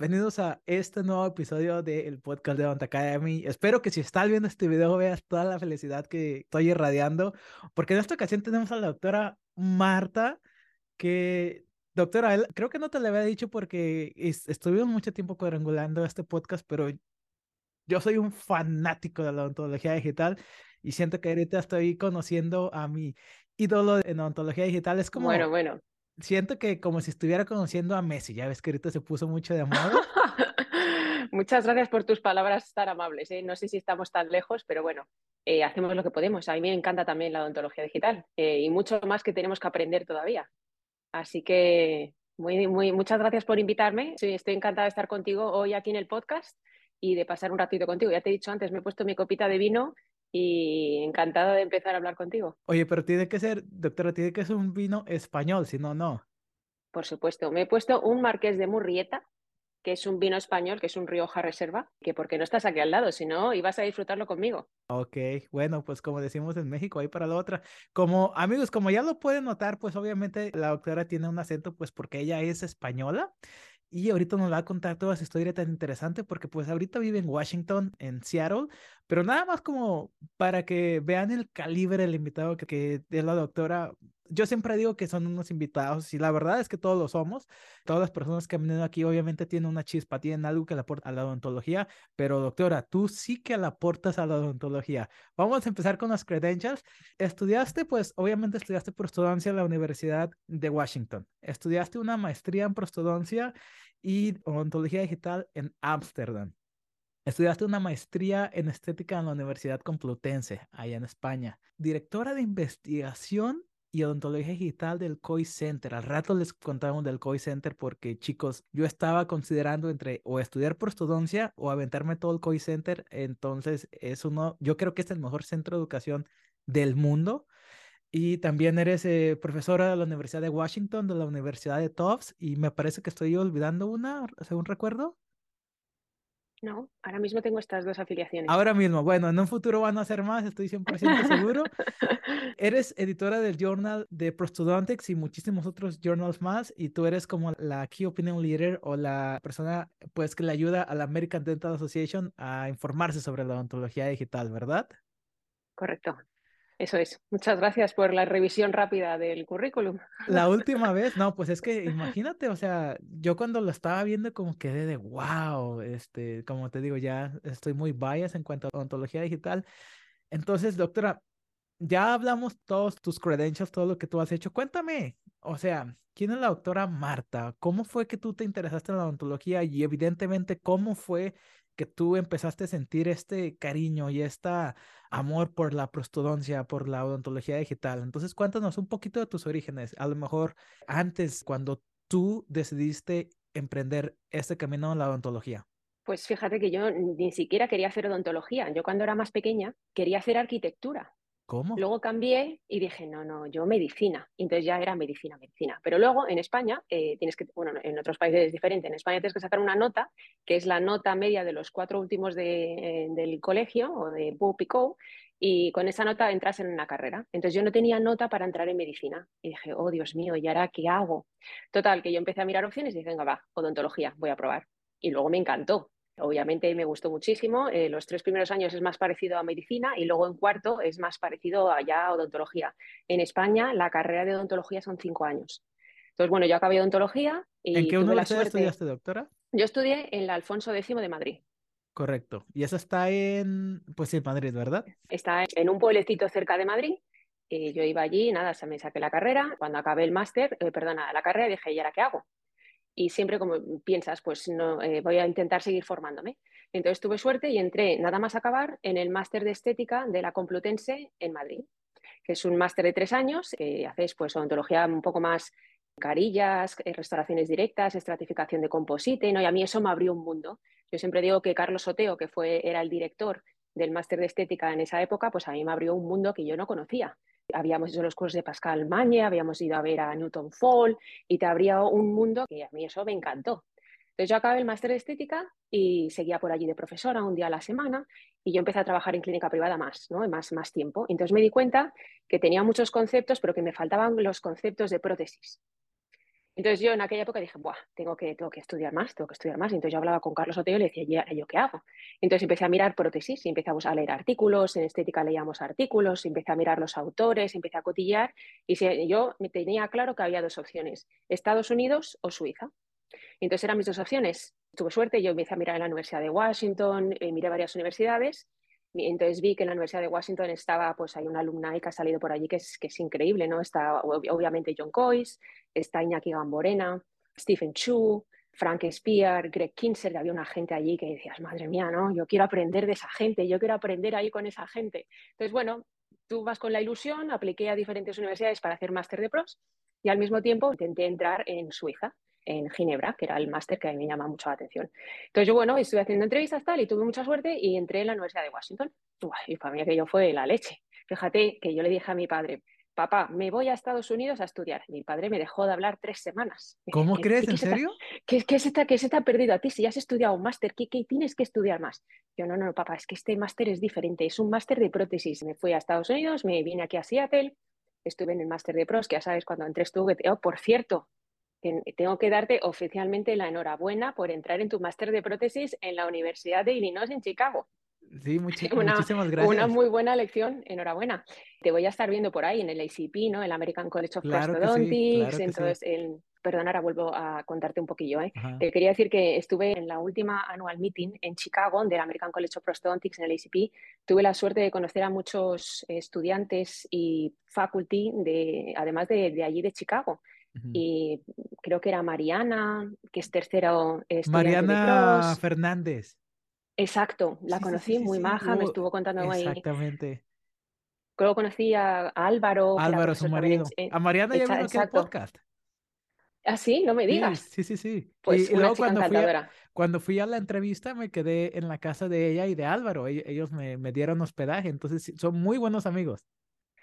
bienvenidos a este nuevo episodio del podcast de Don't Academy. Espero que si estás viendo este video veas toda la felicidad que estoy irradiando, porque en esta ocasión tenemos a la doctora Marta, que, doctora, creo que no te lo había dicho porque estuvimos mucho tiempo cuadrangulando este podcast, pero yo soy un fanático de la odontología digital y siento que ahorita estoy conociendo a mi ídolo en odontología digital. Es como... Bueno, bueno siento que como si estuviera conociendo a Messi, ya ves que ahorita se puso mucho de moda. Muchas gracias por tus palabras tan amables. ¿eh? No sé si estamos tan lejos, pero bueno, eh, hacemos lo que podemos. A mí me encanta también la odontología digital eh, y mucho más que tenemos que aprender todavía. Así que muy, muy, muchas gracias por invitarme. estoy encantada de estar contigo hoy aquí en el podcast y de pasar un ratito contigo. Ya te he dicho antes, me he puesto mi copita de vino y encantada de empezar a hablar contigo. Oye, pero tiene que ser, doctora, tiene que ser un vino español, si no, no. Por supuesto, me he puesto un Marqués de Murrieta, que es un vino español, que es un Rioja Reserva, que porque no estás aquí al lado, si no, ibas a disfrutarlo conmigo. Ok, bueno, pues como decimos en México, ahí para la otra. Como amigos, como ya lo pueden notar, pues obviamente la doctora tiene un acento, pues porque ella es española. Y ahorita nos va a contar toda esa historia tan interesante porque pues ahorita vive en Washington, en Seattle, pero nada más como para que vean el calibre del invitado que, es la doctora. Yo siempre digo que son unos invitados y la verdad es que todos lo somos. Todas las personas que han venido aquí obviamente tienen una chispa, tienen algo que le aporta a la odontología, pero doctora, tú sí que le aportas a la odontología. Vamos a empezar con las credentials. Estudiaste, pues obviamente estudiaste prostodoncia en la Universidad de Washington. Estudiaste una maestría en prostodoncia y odontología digital en Ámsterdam. Estudiaste una maestría en estética en la Universidad Complutense, allá en España. Directora de investigación y odontología digital del COI Center. Al rato les contamos del COI Center porque, chicos, yo estaba considerando entre o estudiar prostodoncia o aventarme todo el COI Center. Entonces, es uno, yo creo que es el mejor centro de educación del mundo. Y también eres eh, profesora de la Universidad de Washington, de la Universidad de Tufts, y me parece que estoy olvidando una, según recuerdo. No, ahora mismo tengo estas dos afiliaciones. Ahora mismo, bueno, en un futuro van a ser más, estoy 100% seguro. eres editora del Journal de Prostodontics y muchísimos otros journals más, y tú eres como la Key Opinion Leader o la persona pues que le ayuda a la American Dental Association a informarse sobre la odontología digital, ¿verdad? Correcto. Eso es. Muchas gracias por la revisión rápida del currículum. La última vez, no, pues es que imagínate, o sea, yo cuando lo estaba viendo como quedé de wow, este, como te digo, ya estoy muy bias en cuanto a ontología digital. Entonces, doctora, ya hablamos todos tus credentials, todo lo que tú has hecho. Cuéntame, o sea, ¿quién es la doctora Marta? ¿Cómo fue que tú te interesaste en la odontología y evidentemente cómo fue que tú empezaste a sentir este cariño y este amor por la prostodoncia, por la odontología digital. Entonces, cuéntanos un poquito de tus orígenes, a lo mejor antes, cuando tú decidiste emprender este camino en la odontología. Pues fíjate que yo ni siquiera quería hacer odontología. Yo cuando era más pequeña quería hacer arquitectura. Luego cambié y dije, no, no, yo medicina. Entonces ya era medicina, medicina. Pero luego en España, eh, tienes que, bueno, en otros países es diferente. En España tienes que sacar una nota, que es la nota media de los cuatro últimos de, del colegio o de PUP y con esa nota entras en una carrera. Entonces yo no tenía nota para entrar en medicina. Y dije, oh Dios mío, ¿y ahora qué hago? Total, que yo empecé a mirar opciones y dije, venga, va, odontología, voy a probar. Y luego me encantó. Obviamente me gustó muchísimo. Eh, los tres primeros años es más parecido a medicina y luego en cuarto es más parecido a ya odontología. En España la carrera de odontología son cinco años. Entonces, bueno, yo acabé odontología y ¿En qué universidad estudiaste, doctora? Yo estudié en la Alfonso X de Madrid. Correcto. Y eso está en, pues en Madrid, ¿verdad? Está en un pueblecito cerca de Madrid. Eh, yo iba allí, nada, se me saqué la carrera. Cuando acabé el máster, eh, perdona, la carrera, dije, ¿y ahora qué hago? Y siempre como piensas, pues no, eh, voy a intentar seguir formándome. Entonces tuve suerte y entré nada más acabar en el máster de estética de la Complutense en Madrid, que es un máster de tres años que haces pues odontología un poco más carillas, eh, restauraciones directas, estratificación de composite, ¿no? y a mí eso me abrió un mundo. Yo siempre digo que Carlos Oteo, que fue, era el director del máster de estética en esa época, pues a mí me abrió un mundo que yo no conocía habíamos hecho los cursos de Pascal Magne, habíamos ido a ver a Newton Fall y te abría un mundo que a mí eso me encantó. Entonces yo acabé el máster de estética y seguía por allí de profesora un día a la semana y yo empecé a trabajar en clínica privada más, ¿no? más, más tiempo. Entonces me di cuenta que tenía muchos conceptos, pero que me faltaban los conceptos de prótesis. Entonces yo en aquella época dije, Buah, tengo que, tengo que estudiar más, tengo que estudiar más. entonces yo hablaba con Carlos Oteo y le decía, ¿y ahora yo qué hago? Entonces empecé a mirar prótesis y empezamos a leer artículos, en estética leíamos artículos, empecé a mirar los autores, empecé a cotillar y yo me tenía claro que había dos opciones, Estados Unidos o Suiza. Entonces eran mis dos opciones. Tuve suerte, yo empecé a mirar en la Universidad de Washington, eh, miré varias universidades entonces vi que en la Universidad de Washington estaba, pues hay una alumna que ha salido por allí que es, que es increíble, ¿no? Está obviamente John Coyce, está Iñaki Gamborena, Stephen Chu, Frank Spear, Greg Kinser, había una gente allí que decías, madre mía, ¿no? Yo quiero aprender de esa gente, yo quiero aprender ahí con esa gente. Entonces, bueno, tú vas con la ilusión, apliqué a diferentes universidades para hacer máster de pros y al mismo tiempo intenté entrar en Suiza en Ginebra, que era el máster que a mí me llama mucho la atención. Entonces yo, bueno, estuve haciendo entrevistas tal y tuve mucha suerte y entré en la Universidad de Washington. y para mí aquello fue la leche. Fíjate que yo le dije a mi padre, papá, me voy a Estados Unidos a estudiar. Mi padre me dejó de hablar tres semanas. ¿Cómo crees? ¿En serio? ¿Qué, qué, se está, se está perdido a ti? Si ya has estudiado un máster, ¿qué, ¿qué, tienes que estudiar más? Yo, no, no, papá, es que este máster es diferente, es un máster de prótesis. Me fui a Estados Unidos, me vine aquí a Seattle, estuve en el máster de pros, que ya sabes, cuando entré estuve, oh, por cierto, tengo que darte oficialmente la enhorabuena por entrar en tu máster de prótesis en la Universidad de Illinois en Chicago. Sí, muchísimas gracias. Una muy buena lección, enhorabuena. Te voy a estar viendo por ahí en el ACP, ¿no? El American College of claro Prosthodontics. entonces, perdón, ahora vuelvo a contarte un poquillo. ¿eh? Te quería decir que estuve en la última annual meeting en Chicago del American College of Prosthodontics en el ACP. Tuve la suerte de conocer a muchos estudiantes y faculty, de, además de, de allí de Chicago y creo que era Mariana, que es tercero. Mariana Fernández. Exacto, la conocí muy maja, me estuvo contando ahí. Exactamente. Luego conocí a Álvaro. Álvaro, su marido. a Mariana ya vino aquí al podcast. ¿Ah, sí? No me digas. Sí, sí, sí. Pues y, luego cuando fui, a, cuando fui a la entrevista me quedé en la casa de ella y de Álvaro. Ellos me, me dieron hospedaje, entonces son muy buenos amigos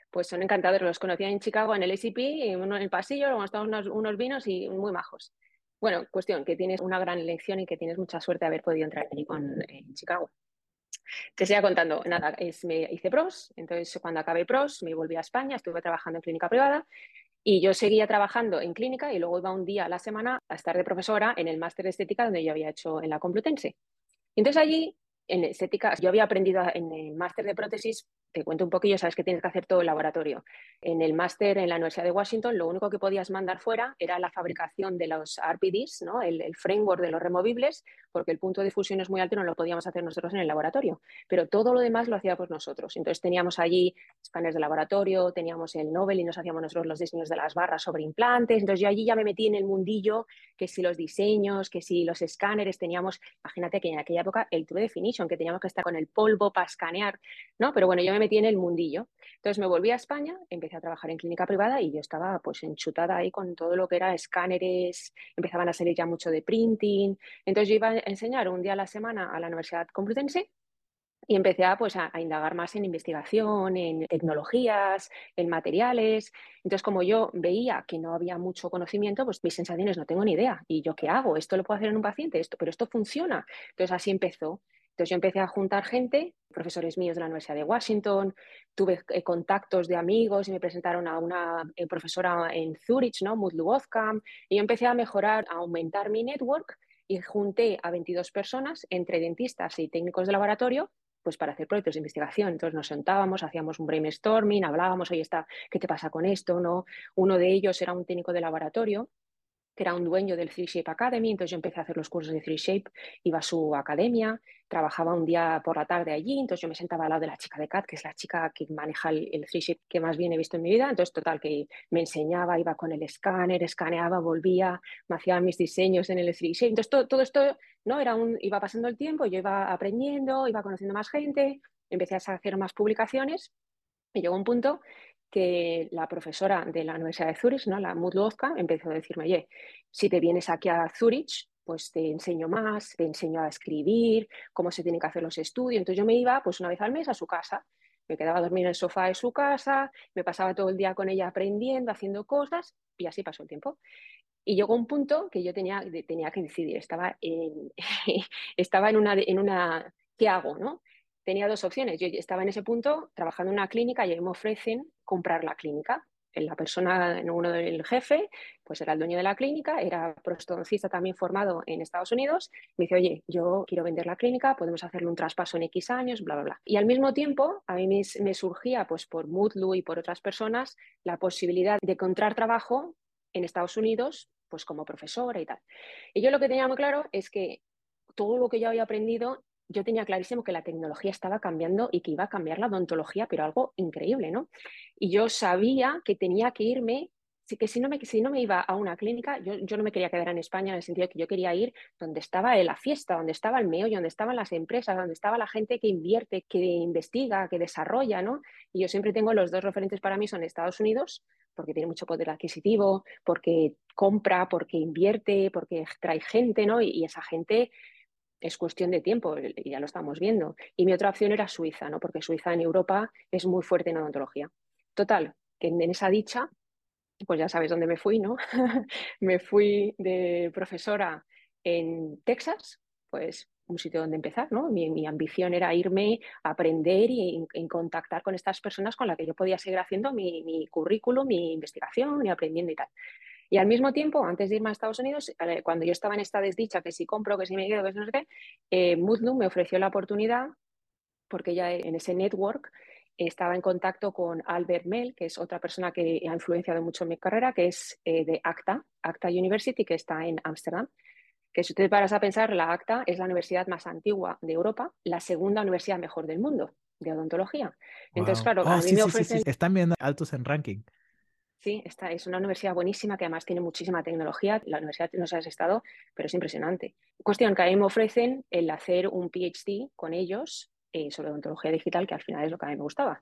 pues son encantadores. Los conocía en Chicago en el ACP, en el pasillo, luego estamos unos, unos, vinos y muy majos. Bueno, cuestión, que tienes una gran elección y que tienes mucha suerte de haber podido entrar allí con, en Chicago. Te seguía contando, nada, es, me hice pros, entonces cuando acabé pros me volví a España, estuve trabajando en clínica privada y yo seguía trabajando en clínica y luego iba un día a la semana a estar de profesora en el máster de estética donde yo había hecho en la Complutense. Entonces allí, en estética, yo había aprendido en el máster de prótesis te cuento un poquillo, sabes que tienes que hacer todo el laboratorio. En el máster en la Universidad de Washington, lo único que podías mandar fuera era la fabricación de los RPDs, ¿no? el, framework de los removibles, porque el punto de fusión es muy alto y no lo podíamos hacer nosotros en el laboratorio. Pero todo lo demás lo hacíamos nosotros. Entonces teníamos allí escáneres de laboratorio, teníamos el Nobel y nos hacíamos nosotros los diseños de las barras sobre implantes. Entonces yo allí ya me metí en el mundillo, que si los diseños, que si los escáneres, teníamos, imagínate que en aquella época el True Definition, que teníamos que estar con el polvo para escanear, ¿no? Pero bueno, yo me metí en el mundillo. Entonces me volví a España, empecé a trabajar en clínica privada y yo estaba pues enchutada ahí con todo lo que era escáneres, empezaban a salir ya mucho de printing. Entonces yo iba enseñar un día a la semana a la Universidad Complutense y empecé a, pues, a, indagar más en investigación, en tecnologías, en materiales. Entonces, como yo veía que no había mucho conocimiento, pues mis sensaciones no tengo ni idea. ¿Y yo qué hago? ¿Esto lo puedo hacer en un paciente? ¿Esto? Pero esto funciona. Entonces, así empezó. Entonces yo empecé a juntar gente, profesores míos de la Universidad de Washington, tuve eh, contactos de amigos y me presentaron a una eh, profesora en Zurich, ¿no? Mutlu y yo empecé a mejorar, a aumentar mi network y junté a 22 personas, entre dentistas y técnicos de laboratorio, pues para hacer proyectos de investigación. Entonces nos sentábamos, hacíamos un brainstorming, hablábamos, oye, está, ¿qué te pasa con esto? ¿No? Uno de ellos era un técnico de laboratorio que era un dueño del Three Shape Academy, entonces yo empecé a hacer los cursos de Three Shape, iba a su academia, trabajaba un día por la tarde allí, entonces yo me sentaba al lado de la chica de CAT, que es la chica que maneja el, el Three Shape que más bien he visto en mi vida, entonces total, que me enseñaba, iba con el escáner, escaneaba, volvía, me hacía mis diseños en el Three Shape, entonces todo, todo esto, ¿no? Era un, iba pasando el tiempo, yo iba aprendiendo, iba conociendo más gente, empecé a hacer más publicaciones y llegó un punto que la profesora de la Universidad de Zurich, ¿no? la Mudlovka, empezó a decirme, oye, si te vienes aquí a Zurich, pues te enseño más, te enseño a escribir, cómo se tienen que hacer los estudios. Entonces yo me iba pues una vez al mes a su casa, me quedaba a dormir en el sofá de su casa, me pasaba todo el día con ella aprendiendo, haciendo cosas y así pasó el tiempo. Y llegó un punto que yo tenía, tenía que decidir, estaba en, estaba en, una, en una, ¿qué hago? ¿no? tenía dos opciones. Yo estaba en ese punto trabajando en una clínica y me ofrecen comprar la clínica. la persona, uno del jefe, pues era el dueño de la clínica, era prostodoncista también formado en Estados Unidos, me dice, oye, yo quiero vender la clínica, podemos hacerle un traspaso en X años, bla, bla, bla. Y al mismo tiempo, a mí me, surgía, pues por Moodlu y por otras personas, la posibilidad de encontrar trabajo en Estados Unidos, pues como profesora y tal. Y yo lo que tenía muy claro es que todo lo que yo había aprendido yo tenía clarísimo que la tecnología estaba cambiando y que iba a cambiar la odontología, pero algo increíble, ¿no? Y yo sabía que tenía que irme, que si no me, si no me iba a una clínica, yo, yo no me quería quedar en España en el sentido de que yo quería ir donde estaba la fiesta, donde estaba el meollo, donde estaban las empresas, donde estaba la gente que invierte, que investiga, que desarrolla, ¿no? Y yo siempre tengo los dos referentes para mí son Estados Unidos, porque tiene mucho poder adquisitivo, porque compra, porque invierte, porque trae gente, ¿no? y esa gente es cuestión de tiempo, y ya lo estamos viendo. Y mi otra opción era Suiza, ¿no? porque Suiza en Europa es muy fuerte en odontología. Total, que en esa dicha, pues ya sabes dónde me fui, ¿no? me fui de profesora en Texas, pues un sitio donde empezar, ¿no? Mi, ambición era irme a aprender y en, contactar con estas personas con las que yo podía seguir haciendo mi, mi currículum, mi investigación y aprendiendo y tal. Y al mismo tiempo, antes de irme a Estados Unidos, eh, cuando yo estaba en esta desdicha, que si compro, que si me quedo, que si no sé qué, eh, me ofreció la oportunidad, porque ya en ese network estaba en contacto con Albert Mel, que es otra persona que ha influenciado mucho en mi carrera, que es eh, de ACTA, ACTA University, que está en Ámsterdam. Que si usted paras a pensar, la ACTA es la universidad más antigua de Europa, la segunda universidad mejor del mundo de odontología. Entonces, claro, a oh, mí me ofrecen... Están bien altos en ranking. Sí, esta es una universidad buenísima que además tiene muchísima tecnología. La universidad no se ha estado, pero es impresionante. Cuestión que a mí me ofrecen el hacer un PhD con ellos eh, sobre odontología digital, que al final es lo que a mí me gustaba.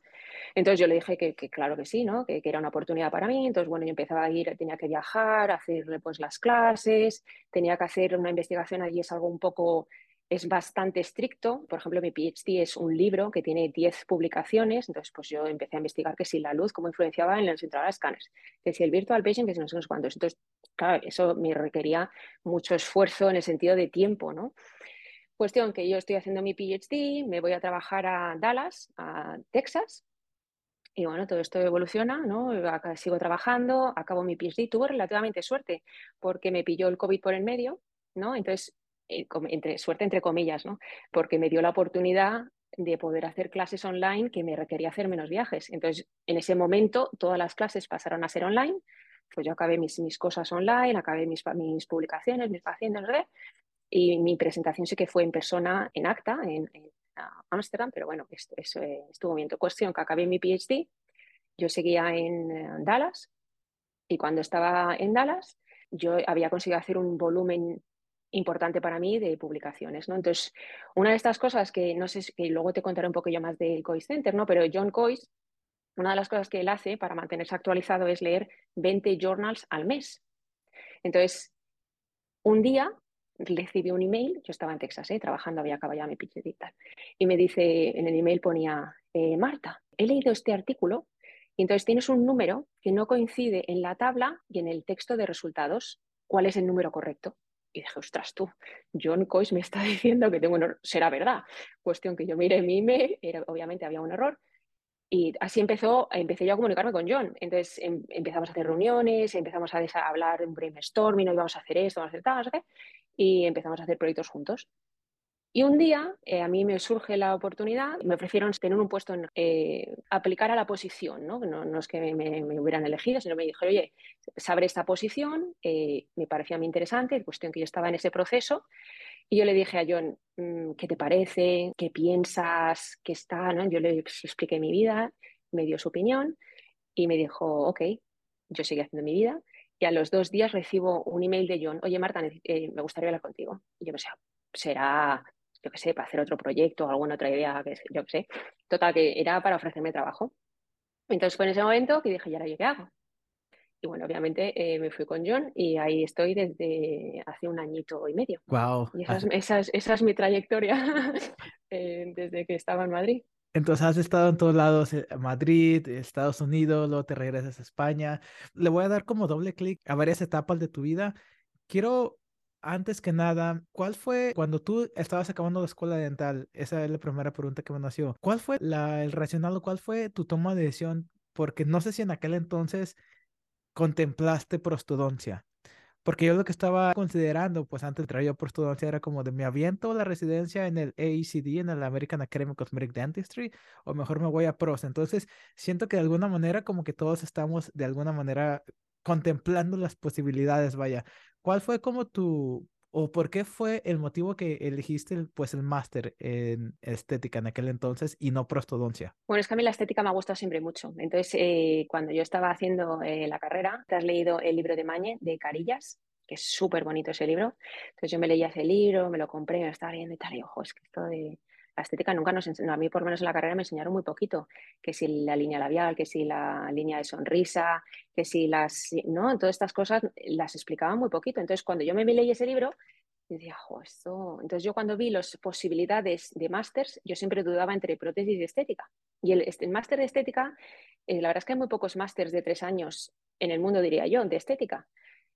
Entonces yo le dije que, claro que sí, ¿no? Que, que, era una oportunidad para mí. Entonces, bueno, yo empezaba a ir, tenía que viajar, hacer pues, las clases, tenía que hacer una investigación allí, es algo un poco es bastante estricto. Por ejemplo, mi PhD es un libro que tiene 10 publicaciones, entonces pues yo empecé a investigar que si la luz, cómo influenciaba en los de escáneres, que si el virtual patient, que si no sé cuántos. Entonces, claro, eso me requería mucho esfuerzo en el sentido de tiempo, ¿no? Cuestión que yo estoy haciendo mi PhD, me voy a trabajar a Dallas, a Texas, y bueno, todo esto evoluciona, ¿no? sigo trabajando, acabo mi PhD, tuve relativamente suerte porque me pilló el COVID por el medio, ¿no? Entonces entre, suerte entre comillas, ¿no? porque me dio la oportunidad de poder hacer clases online que me requería hacer menos viajes. Entonces, en ese momento, todas las clases pasaron a ser online. Pues yo acabé mis, cosas online, acabé mis, mis publicaciones, mis pacientes, ¿no? y mi presentación sí que fue en persona en acta, en, Ámsterdam, pero bueno, esto, eh, estuvo bien. Cuestión que acabé mi PhD, yo seguía en eh, Dallas y cuando estaba en Dallas yo había conseguido hacer un volumen importante para mí de publicaciones, ¿no? Entonces, una de estas cosas que no sé, que luego te contaré un poco yo más del Cois Center, ¿no? Pero John Cois, una de las cosas que él hace para mantenerse actualizado es leer 20 journals al mes. Entonces, un día recibí un email, yo estaba en Texas, ¿eh? trabajando, había acabado ya mi tal, y me dice, en el email ponía, eh, Marta, he leído este artículo y entonces tienes un número que no coincide en la tabla y en el texto de resultados. ¿Cuál es el número correcto? Y dije, ostras, tú, John Coyce me está diciendo que tengo un error. Será verdad. Cuestión que yo mire mi email, era, obviamente había un error. Y así empezó, empecé yo a comunicarme con John. Entonces em, empezamos a hacer reuniones, empezamos a, a hablar en brainstorming, no íbamos a hacer esto, vamos a hacer tal, no sé qué, y empezamos a hacer proyectos juntos. Y un día eh, a mí me surge la oportunidad, me ofrecieron tener un puesto eh, aplicar a la posición, ¿no? No, es que me, hubieran elegido, sino me dijeron, oye, sabré esta posición, eh, me parecía muy interesante, cuestión que yo estaba en ese proceso, y yo le dije a John, mm, ¿qué te parece? ¿Qué piensas? ¿Qué está? ¿no? Yo le expliqué mi vida, me dio su opinión y me dijo, ok, yo seguí haciendo mi vida. Y a los dos días recibo un email de John, oye Marta, me gustaría hablar contigo. Y yo pensé, será yo qué sé, para hacer otro proyecto o alguna otra idea, que yo qué sé. Total, que era para ofrecerme trabajo. Entonces fue en ese momento que dije, ¿y ahora yo qué hago? Y bueno, obviamente eh, me fui con John y ahí estoy desde hace un añito y medio. Wow. Y esa es, mi trayectoria eh, desde que estaba en Madrid. Entonces has estado en todos lados, eh, Madrid, Estados Unidos, luego te regresas a España. Le voy a dar como doble clic a varias etapas de tu vida. Quiero antes que nada, ¿cuál fue cuando tú estabas acabando la escuela dental? Esa es la primera pregunta que me nació. ¿Cuál fue la, el racional o cuál fue tu toma de decisión porque no sé si en aquel entonces contemplaste prostodoncia. Porque yo lo que estaba considerando, pues antes de traer yo prostodoncia, era como de me aviento la residencia en el AECD, en el American Academy of Cosmetic Dentistry, o mejor me voy a pros. Entonces, siento que de alguna manera, como que todos estamos de alguna manera contemplando las posibilidades, vaya. ¿Cuál fue como tu ¿O por qué fue el motivo que elegiste pues el máster en estética en aquel entonces y no prostodoncia? Bueno, es que a mí la estética me ha gustado siempre mucho. Entonces, eh, cuando yo estaba haciendo eh, la carrera, te has leído el libro de Mañe, de Carillas, que es súper bonito ese libro. Entonces yo me leía ese libro, me lo compré, me lo estaba leyendo y tal, y ojo, es que esto de la estética nunca nos enseñó, a mí por lo menos en la carrera me enseñaron muy poquito, que si la línea labial, que si la línea de sonrisa, que si las, ¿no? Todas estas cosas las explicaban muy poquito. Entonces cuando yo me leí ese libro, decía, esto... Entonces yo cuando vi las posibilidades de másters, yo siempre dudaba entre prótesis y estética. Y el, el máster de estética, eh, la verdad es que hay muy pocos másters de tres años en el mundo, diría yo, de estética.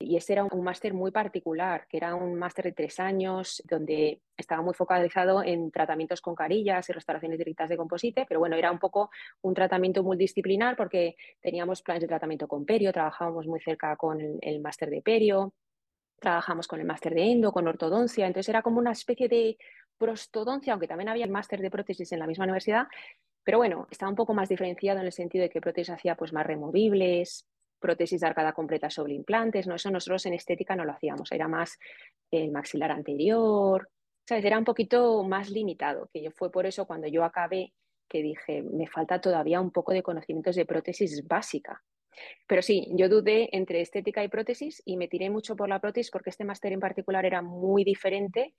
Y ese era un, máster muy particular, que era un máster de tres años, donde estaba muy focalizado en tratamientos con carillas y restauraciones directas de composite, pero bueno, era un poco un tratamiento multidisciplinar porque teníamos planes de tratamiento con perio, trabajábamos muy cerca con el, máster de perio, trabajamos con el máster de endo, con ortodoncia, entonces era como una especie de prostodoncia, aunque también había el máster de prótesis en la misma universidad, pero bueno, estaba un poco más diferenciado en el sentido de que prótesis hacía pues más removibles, prótesis de arcada completa sobre implantes, ¿no? Eso nosotros en estética no lo hacíamos, era más el maxilar anterior, ¿sabes? Era un poquito más limitado, que yo fue por eso cuando yo acabé que dije, me falta todavía un poco de conocimientos de prótesis básica. Pero sí, yo dudé entre estética y prótesis y me tiré mucho por la prótesis porque este máster en particular era muy diferente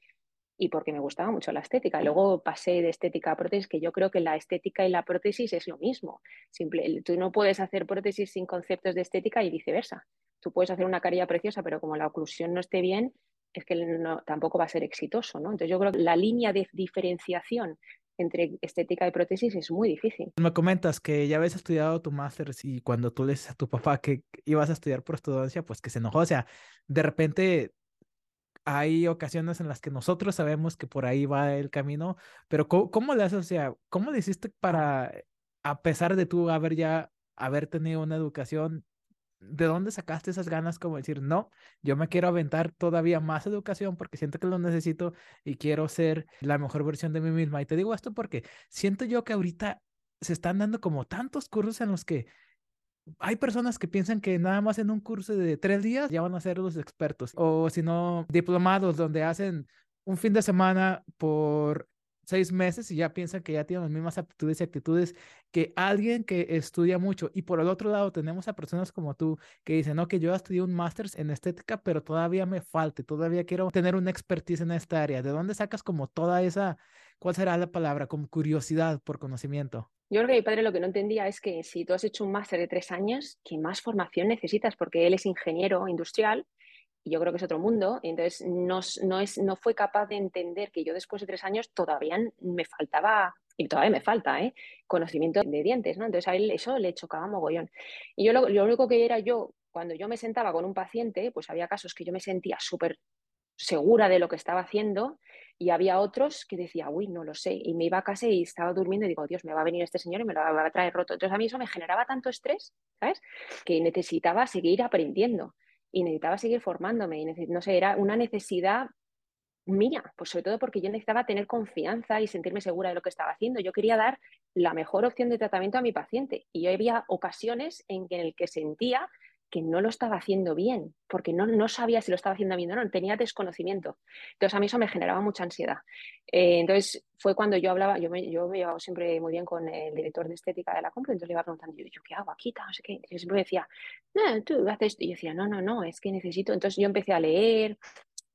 y porque me gustaba mucho la estética. Luego pasé de estética a prótesis, que yo creo que la estética y la prótesis es lo mismo. Simple, tú no puedes hacer prótesis sin conceptos de estética y viceversa. Tú puedes hacer una carilla preciosa, pero como la oclusión no esté bien, es que no, tampoco va a ser exitoso. ¿no? Entonces yo creo que la línea de diferenciación entre estética y prótesis es muy difícil. Me comentas que ya habías estudiado tu máster y cuando tú le dices a tu papá que ibas a estudiar prostodoncia, pues que se enojó. O sea, de repente hay ocasiones en las que nosotros sabemos que por ahí va el camino, pero ¿cómo, le haces? O sea, ¿cómo hiciste para, a pesar de tú haber ya, haber tenido una educación, ¿de dónde sacaste esas ganas como decir, no, yo me quiero aventar todavía más educación porque siento que lo necesito y quiero ser la mejor versión de mí misma? Y te digo esto porque siento yo que ahorita se están dando como tantos cursos en los que hay personas que piensan que nada más en un curso de tres días ya van a ser los expertos, o si no, diplomados donde hacen un fin de semana por seis meses y ya piensan que ya tienen las mismas aptitudes y actitudes que alguien que estudia mucho. Y por el otro lado tenemos a personas como tú que dicen, no, que yo estudié un máster en estética, pero todavía me falta, todavía quiero tener una expertise en esta área. ¿De dónde sacas como toda esa, cuál será la palabra, como curiosidad por conocimiento? Yo creo que mi padre lo que no entendía es que si tú has hecho un máster de tres años, ¿qué más formación necesitas? Porque él es ingeniero industrial y yo creo que es otro mundo. Y entonces no, no, fue capaz de entender que yo después de tres años todavía me faltaba, y todavía me falta, ¿eh? conocimiento de dientes. ¿no? Entonces a él eso le chocaba mogollón. Y yo lo, lo único que era yo, cuando yo me sentaba con un paciente, pues había casos que yo me sentía súper segura de lo que estaba haciendo y había otros que decía, uy, no lo sé, y me iba a casa y estaba durmiendo y digo, Dios, me va a venir este señor y me lo va a traer roto. Entonces a mí eso me generaba tanto estrés, ¿sabes? Que necesitaba seguir aprendiendo y necesitaba seguir formándome y no sé, era una necesidad mía, pues sobre todo porque yo necesitaba tener confianza y sentirme segura de lo que estaba haciendo. Yo quería dar la mejor opción de tratamiento a mi paciente y había ocasiones en, que, en el que sentía que no lo estaba haciendo bien, porque no, no, sabía si lo estaba haciendo bien o no, tenía desconocimiento. Entonces a mí eso me generaba mucha ansiedad. Eh, entonces fue cuando yo hablaba, yo me, yo me llevaba siempre muy bien con el director de estética de la compra, entonces le iba preguntando, yo, ¿yo qué hago aquí? No sé qué. Y siempre decía, no, tú haces esto. Y yo decía, no, no, no, es que necesito. Entonces yo empecé a leer,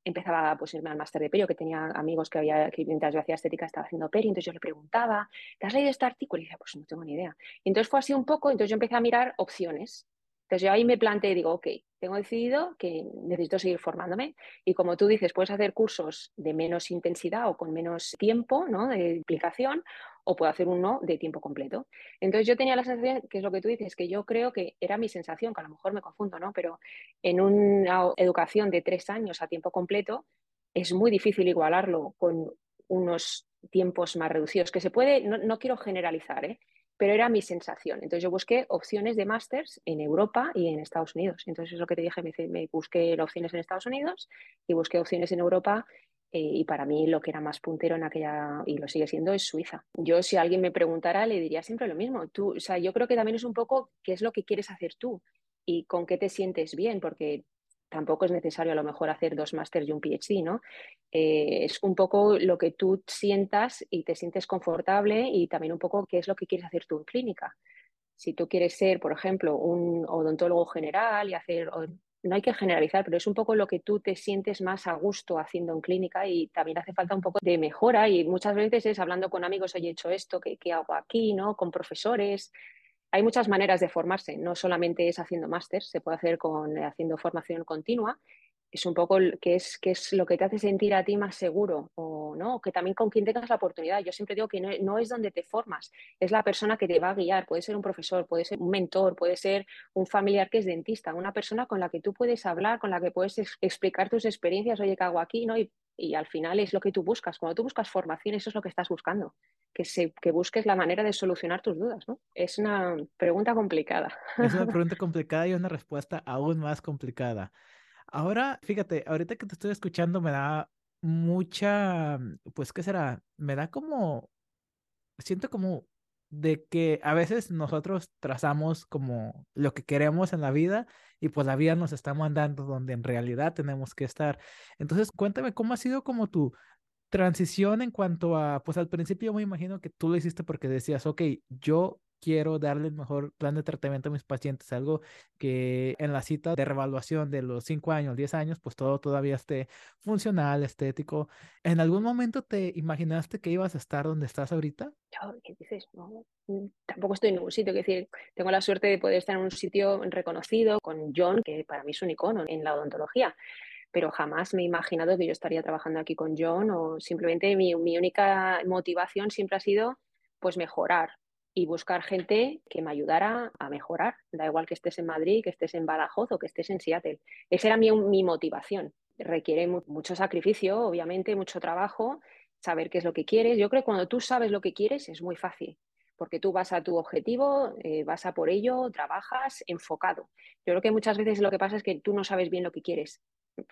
empezaba pues, irme al máster de perio, que tenía amigos que había, que mientras yo hacía estética estaba haciendo perio, entonces yo le preguntaba, ¿te has leído este artículo? Y decía, pues no tengo ni idea. Entonces fue así un poco, entonces yo empecé a mirar opciones. Entonces yo ahí me planteé y digo, ok, tengo decidido que necesito seguir formándome y como tú dices, puedes hacer cursos de menos intensidad o con menos tiempo ¿no? de implicación o puedo hacer uno de tiempo completo. Entonces yo tenía la sensación, que es lo que tú dices, que yo creo que era mi sensación, que a lo mejor me confundo, ¿no? Pero en una educación de tres años a tiempo completo es muy difícil igualarlo con unos tiempos más reducidos, que se puede, no, no quiero generalizar, ¿eh? Pero era mi sensación. Entonces yo busqué opciones de másters en Europa y en Estados Unidos. Entonces es lo que te dije, me, me busqué opciones en Estados Unidos y busqué opciones en Europa eh, y para mí lo que era más puntero en aquella, y lo sigue siendo, es Suiza. Yo si alguien me preguntara, le diría siempre lo mismo. Tú, o sea, yo creo que también es un poco qué es lo que quieres hacer tú y con qué te sientes bien, porque tampoco es necesario a lo mejor hacer dos másteres y un PhD, ¿no? Eh, es un poco lo que tú sientas y te sientes confortable y también un poco qué es lo que quieres hacer tú en clínica. Si tú quieres ser, por ejemplo, un odontólogo general y hacer, no hay que generalizar, pero es un poco lo que tú te sientes más a gusto haciendo en clínica y también hace falta un poco de mejora y muchas veces es hablando con amigos, oye, he hecho esto, ¿qué, qué hago aquí? ¿no? Con profesores, hay muchas maneras de formarse, no solamente es haciendo máster, se puede hacer con haciendo formación continua. Es un poco qué es, qué es lo que te hace sentir a ti más seguro o no, que también con quien tengas la oportunidad. Yo siempre digo que no, no, es donde te formas, es la persona que te va a guiar. Puede ser un profesor, puede ser un mentor, puede ser un familiar que es dentista, una persona con la que tú puedes hablar, con la que puedes explicar tus experiencias, oye, ¿qué hago aquí? ¿no? Y y al final es lo que tú buscas. Cuando tú buscas formación, eso es lo que estás buscando, que, se, que busques la manera de solucionar tus dudas. ¿no? Es una pregunta complicada. Es una pregunta complicada y una respuesta aún más complicada. Ahora, fíjate, ahorita que te estoy escuchando me da mucha, pues, ¿qué será? Me da como, siento como de que a veces nosotros trazamos como lo que queremos en la vida y pues la vida nos está mandando donde en realidad tenemos que estar. Entonces, cuéntame cómo ha sido como tu transición en cuanto a, pues al principio me imagino que tú lo hiciste porque decías, ok, yo quiero darle el mejor plan de tratamiento a mis pacientes, algo que en la cita de revaluación de los 5 años, 10 años, pues todo todavía esté funcional, estético. ¿En algún momento te imaginaste que ibas a estar donde estás ahorita? ¿Qué dices? No, mm, tampoco estoy en ningún sitio, es decir, tengo la suerte de poder estar en un sitio reconocido con John, que para mí es un icono en la odontología pero jamás me he imaginado que yo estaría trabajando aquí con John o simplemente mi, mi única motivación siempre ha sido pues mejorar, y buscar gente que me ayudara a mejorar. Da igual que estés en Madrid, que estés en Badajoz o que estés en Seattle. Esa era mi, mi motivación. Requiere mucho sacrificio, obviamente, mucho trabajo, saber qué es lo que quieres. Yo creo que cuando tú sabes lo que quieres es muy fácil, porque tú vas a tu objetivo, eh, vas a por ello, trabajas enfocado. Yo creo que muchas veces lo que pasa es que tú no sabes bien lo que quieres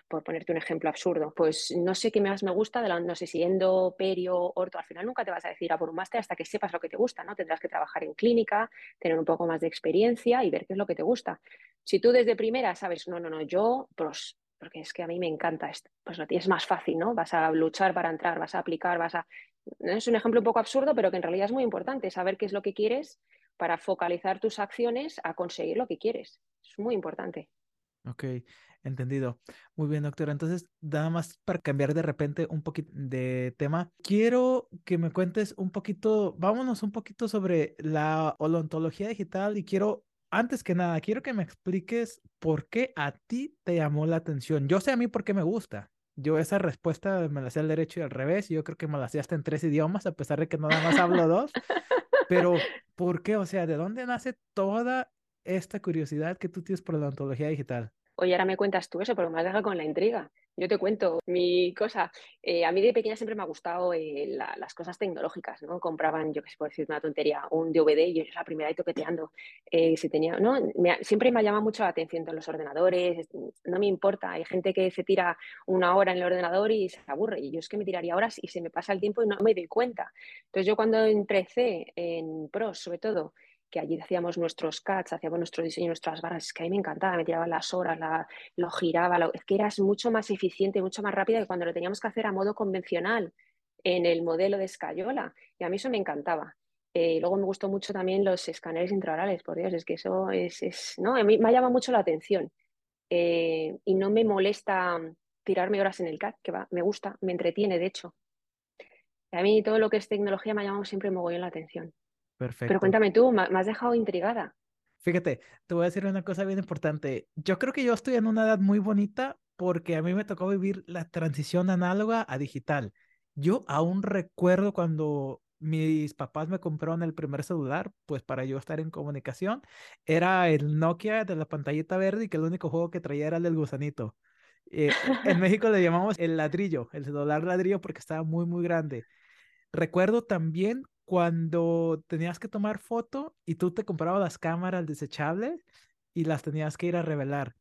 por ponerte un ejemplo absurdo, pues no sé qué más me gusta, de la, no sé si endo, perio, orto, al final nunca te vas a decir a por un máster hasta que sepas lo que te gusta, ¿no? Tendrás que trabajar en clínica, tener un poco más de experiencia y ver qué es lo que te gusta. Si tú desde primera sabes, no, no, no, yo, pues, porque es que a mí me encanta esto, pues lo tienes más fácil, ¿no? Vas a luchar para entrar, vas a aplicar, vas a... Es un ejemplo un poco absurdo, pero que en realidad es muy importante, saber qué es lo que quieres para focalizar tus acciones a conseguir lo que quieres. Es muy importante. Ok, entendido. Muy bien, doctora. Entonces, nada más para cambiar de repente un poquito de tema, quiero que me cuentes un poquito, vámonos un poquito sobre la odontología digital y quiero, antes que nada, quiero que me expliques por qué a ti te llamó la atención. Yo sé a mí por qué me gusta. Yo esa respuesta me la hacía al derecho y al revés. Yo creo que me la hacía hasta en tres idiomas, a pesar de que nada más hablo dos. Pero, ¿por qué? O sea, ¿de dónde nace toda esta curiosidad que tú tienes por la odontología digital? Oye, ahora me cuentas tú eso, pero me has dejado con la intriga. Yo te cuento mi cosa. Eh, a mí de pequeña siempre me ha gustado eh, las cosas tecnológicas, ¿no? Compraban, yo qué sé, por decir una tontería, un DVD y yo la primera ahí toqueteando. Eh, si tenía, ¿no? siempre me ha llamado mucho la atención los ordenadores, no me importa. Hay gente que se tira una hora en el ordenador y se aburre. Y yo es que me tiraría horas y se me pasa el tiempo y no me doy cuenta. Entonces yo cuando empecé en pros, sobre todo, que allí hacíamos nuestros CATs, hacíamos nuestro diseño, nuestras barras, es que a mí me encantaba, me tiraba las horas, lo giraba, es que eras mucho más eficiente, mucho más rápida que cuando lo teníamos que hacer a modo convencional en el modelo de escayola. Y a mí eso me encantaba. Eh, luego me gustó mucho también los escáneres intraorales, por Dios, es que eso es, ¿no? A mí me llama mucho la atención. Eh, y no me molesta tirarme horas en el CAT, que va, me gusta, me entretiene, de hecho. A mí todo lo que es tecnología me ha llamado siempre mogollón la atención. Perfecto. Pero cuéntame tú, me has dejado intrigada. Fíjate, te voy a decir una cosa bien importante. Yo creo que yo estoy en una edad muy bonita porque a mí me tocó vivir la transición análoga a digital. Yo aún recuerdo cuando mis papás me compraron el primer celular, pues para yo estar en comunicación, era el Nokia de la pantallita verde y que el único juego que traía era el del gusanito. Eh, en México le llamamos el ladrillo, el celular ladrillo porque estaba muy, muy grande. Recuerdo también cuando tenías que tomar foto y tú te comprabas las cámaras desechables y las tenías que ir a revelar.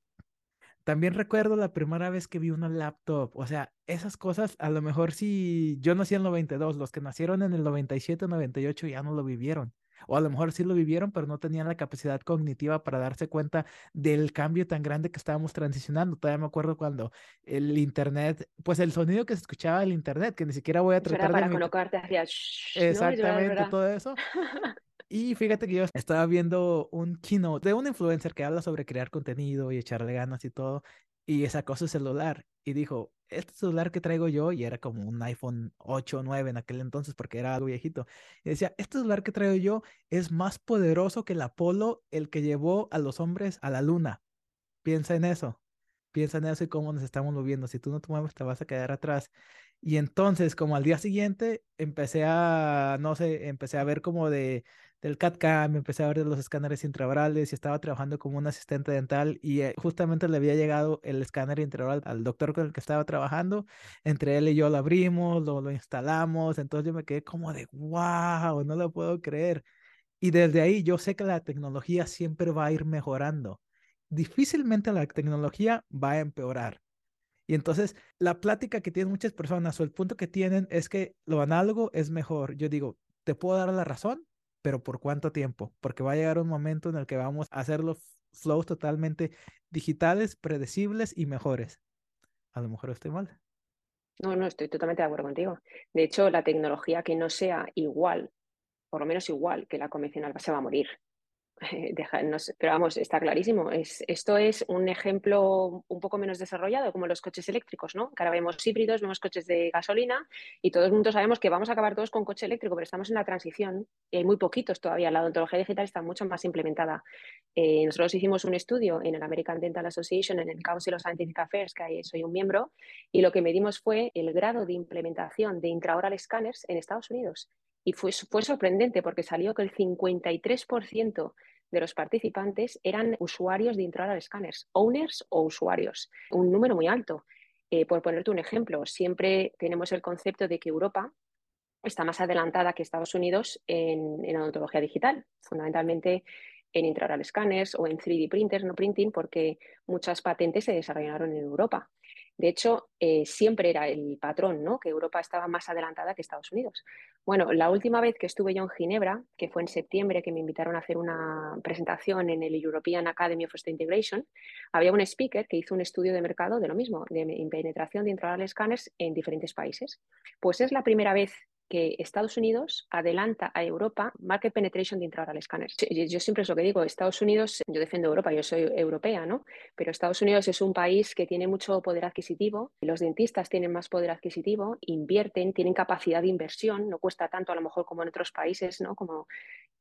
También recuerdo la primera vez que vi una laptop, o sea, esas cosas, a lo mejor si yo nací en el 92, los que nacieron en el 97, 98 ya no lo vivieron. O a lo mejor sí lo vivieron, pero no tenían la capacidad cognitiva para darse cuenta del cambio tan grande que estábamos transicionando. Todavía me acuerdo cuando el internet, pues el sonido que se escuchaba del internet, que ni siquiera voy a tratar para de... colocarte hacia... Exactamente, todo eso. Y fíjate que yo estaba viendo un keynote de un influencer que habla sobre crear contenido y echarle ganas y todo, y sacó su celular y dijo, este celular que traigo yo, y era como un iPhone 8 o 9 en aquel entonces porque era algo viejito, y decía, este celular que traigo yo es más poderoso que el Apolo, el que llevó a los hombres a la luna. Piensa en eso, piensa en eso y cómo nos estamos moviendo. Si tú no te mueves, te vas a quedar atrás. Y entonces, como al día siguiente, empecé a, no sé, empecé a ver como de del CAD-CAM, empecé a ver de los escáneres intraorales y estaba trabajando como un asistente dental y eh, justamente le había llegado el escáner intraoral al doctor con el que estaba trabajando. Entre él y yo lo abrimos, lo, lo instalamos, entonces yo me quedé como de, wow, no lo puedo creer. Y desde ahí yo sé que la tecnología siempre va a ir mejorando. Difícilmente la tecnología va a empeorar. Y entonces la plática que tienen muchas personas o el punto que tienen es que lo análogo es mejor. Yo digo, te puedo dar la razón, pero ¿por cuánto tiempo? Porque va a llegar un momento en el que vamos a hacer los flows totalmente digitales, predecibles y mejores. A lo mejor estoy mal. No, no, estoy totalmente de acuerdo contigo. De hecho, la tecnología que no sea igual, por lo menos igual que la convencional, se va a morir. pero vamos, está clarísimo. Es, esto es un ejemplo un poco menos desarrollado, como los coches eléctricos, ¿no? Que ahora vemos híbridos, vemos coches de gasolina y todos el mundo sabemos que vamos a acabar todos con coche eléctrico, pero estamos en la transición y hay muy poquitos todavía. La odontología digital está mucho más implementada. Eh, nosotros hicimos un estudio en el American Dental Association, en el Council of Scientific Affairs, que soy un miembro, y lo que medimos fue el grado de implementación de intraoral scanners en Estados Unidos. Y fue, fue sorprendente porque salió que el 53% de los participantes eran usuarios de intraoral scanners, owners o usuarios, un número muy alto. Eh, por ponerte un ejemplo, siempre tenemos el concepto de que Europa está más adelantada que Estados Unidos en, en odontología digital, fundamentalmente en intraoral scanners o en 3D printers, no printing, porque muchas patentes se desarrollaron en Europa. De hecho, eh, siempre era el patrón, ¿no? Que Europa estaba más adelantada que Estados Unidos. Bueno, la última vez que estuve yo en Ginebra, que fue en septiembre, que me invitaron a hacer una presentación en el European Academy of State Integration, había un speaker que hizo un estudio de mercado de lo mismo, de penetración de intraoral scanners en diferentes países. Pues es la primera vez que Estados Unidos adelanta a Europa market penetration de intraoral scanners. Yo siempre es lo que digo, Estados Unidos, yo defiendo Europa, yo soy europea, ¿no? Pero Estados Unidos es un país que tiene mucho poder adquisitivo, los dentistas tienen más poder adquisitivo, invierten, tienen capacidad de inversión, no cuesta tanto a lo mejor como en otros países, ¿no? Como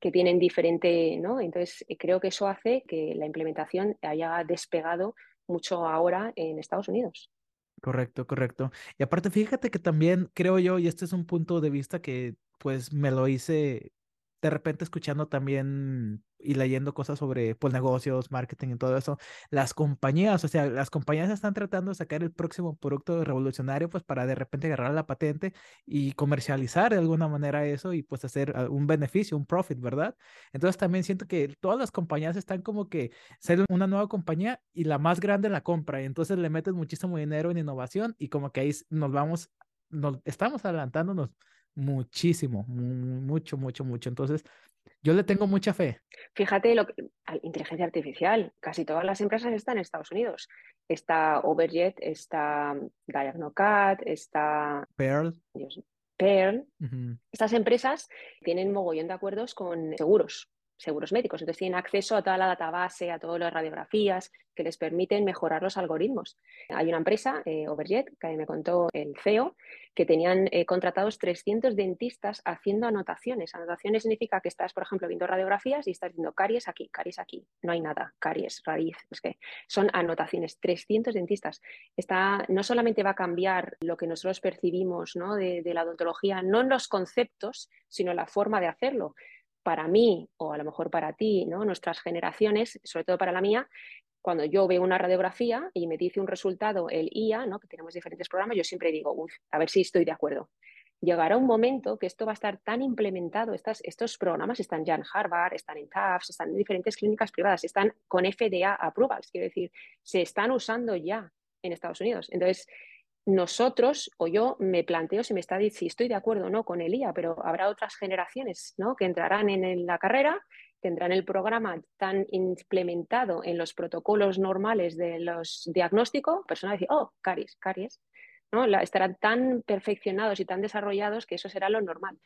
que tienen diferente, ¿no? Entonces creo que eso hace que la implementación haya despegado mucho ahora en Estados Unidos. Correcto, correcto. Y aparte, fíjate que también creo yo, y este es un punto de vista que pues me lo hice de repente escuchando también y leyendo cosas sobre pues, negocios, marketing y todo eso, las compañías, o sea, las compañías están tratando de sacar el próximo producto revolucionario pues para de repente agarrar la patente y comercializar de alguna manera eso y pues hacer ah, un beneficio, un profit, ¿verdad? Entonces también siento que todas las compañías están como que ser una nueva compañía y la más grande la compra y entonces le meten muchísimo dinero en innovación y como que ahí nos vamos, nos estamos adelantándonos muchísimo, mucho, mucho, mucho. Entonces, yo le tengo mucha fe. Fíjate, lo que, inteligencia artificial, casi todas las empresas están en Estados Unidos. Está Overjet, está Diagnocat, está Pearl. Pearl. Estas empresas tienen mogollón de acuerdos con seguros, seguros médicos. Entonces tienen acceso a toda la database, a todas las radiografías que les permiten mejorar los algoritmos. Hay una empresa, eh, Overjet, que me contó el CEO, que tenían eh, contratados 300 dentistas haciendo anotaciones. Anotaciones significa que estás, por ejemplo, viendo radiografías y estás diciendo caries aquí, caries aquí, no hay nada, caries, raíz, es que son anotaciones, 300 dentistas. Está, no solamente va a cambiar lo que nosotros percibimos ¿no? de, la odontología, no en los conceptos, sino la forma de hacerlo para mí o a lo mejor para ti, ¿no? nuestras generaciones, sobre todo para la mía, cuando yo veo una radiografía y me dice un resultado el IA, ¿no? que tenemos diferentes programas, yo siempre digo, a ver si estoy de acuerdo. llegará un momento que esto va a estar tan implementado, estos programas están ya en Harvard, están en Tufts, están en diferentes clínicas privadas, están con FDA approvals, quiero decir, se están usando ya en Estados Unidos. Entonces, nosotros o yo me planteo si me está si estoy de acuerdo o no con el IA, pero habrá otras generaciones ¿no? que entrarán en, la carrera, tendrán el programa tan implementado en los protocolos normales de los diagnósticos, personas decir, oh, caries, caries, ¿no? estarán tan perfeccionados y tan desarrollados que eso será lo normal.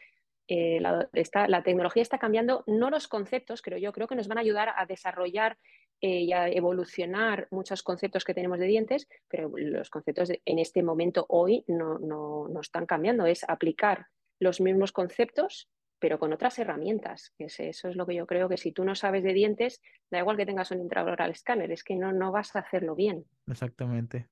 Eh, la, la, tecnología está cambiando, no los conceptos, creo yo, creo que nos van a ayudar a desarrollar eh, y a evolucionar muchos conceptos que tenemos de dientes, pero los conceptos en este momento hoy no, no, no, están cambiando, es aplicar los mismos conceptos pero con otras herramientas. Eso es lo que yo creo que si tú no sabes de dientes, da igual que tengas un intraoral escáner, es que no, no vas a hacerlo bien. Exactamente.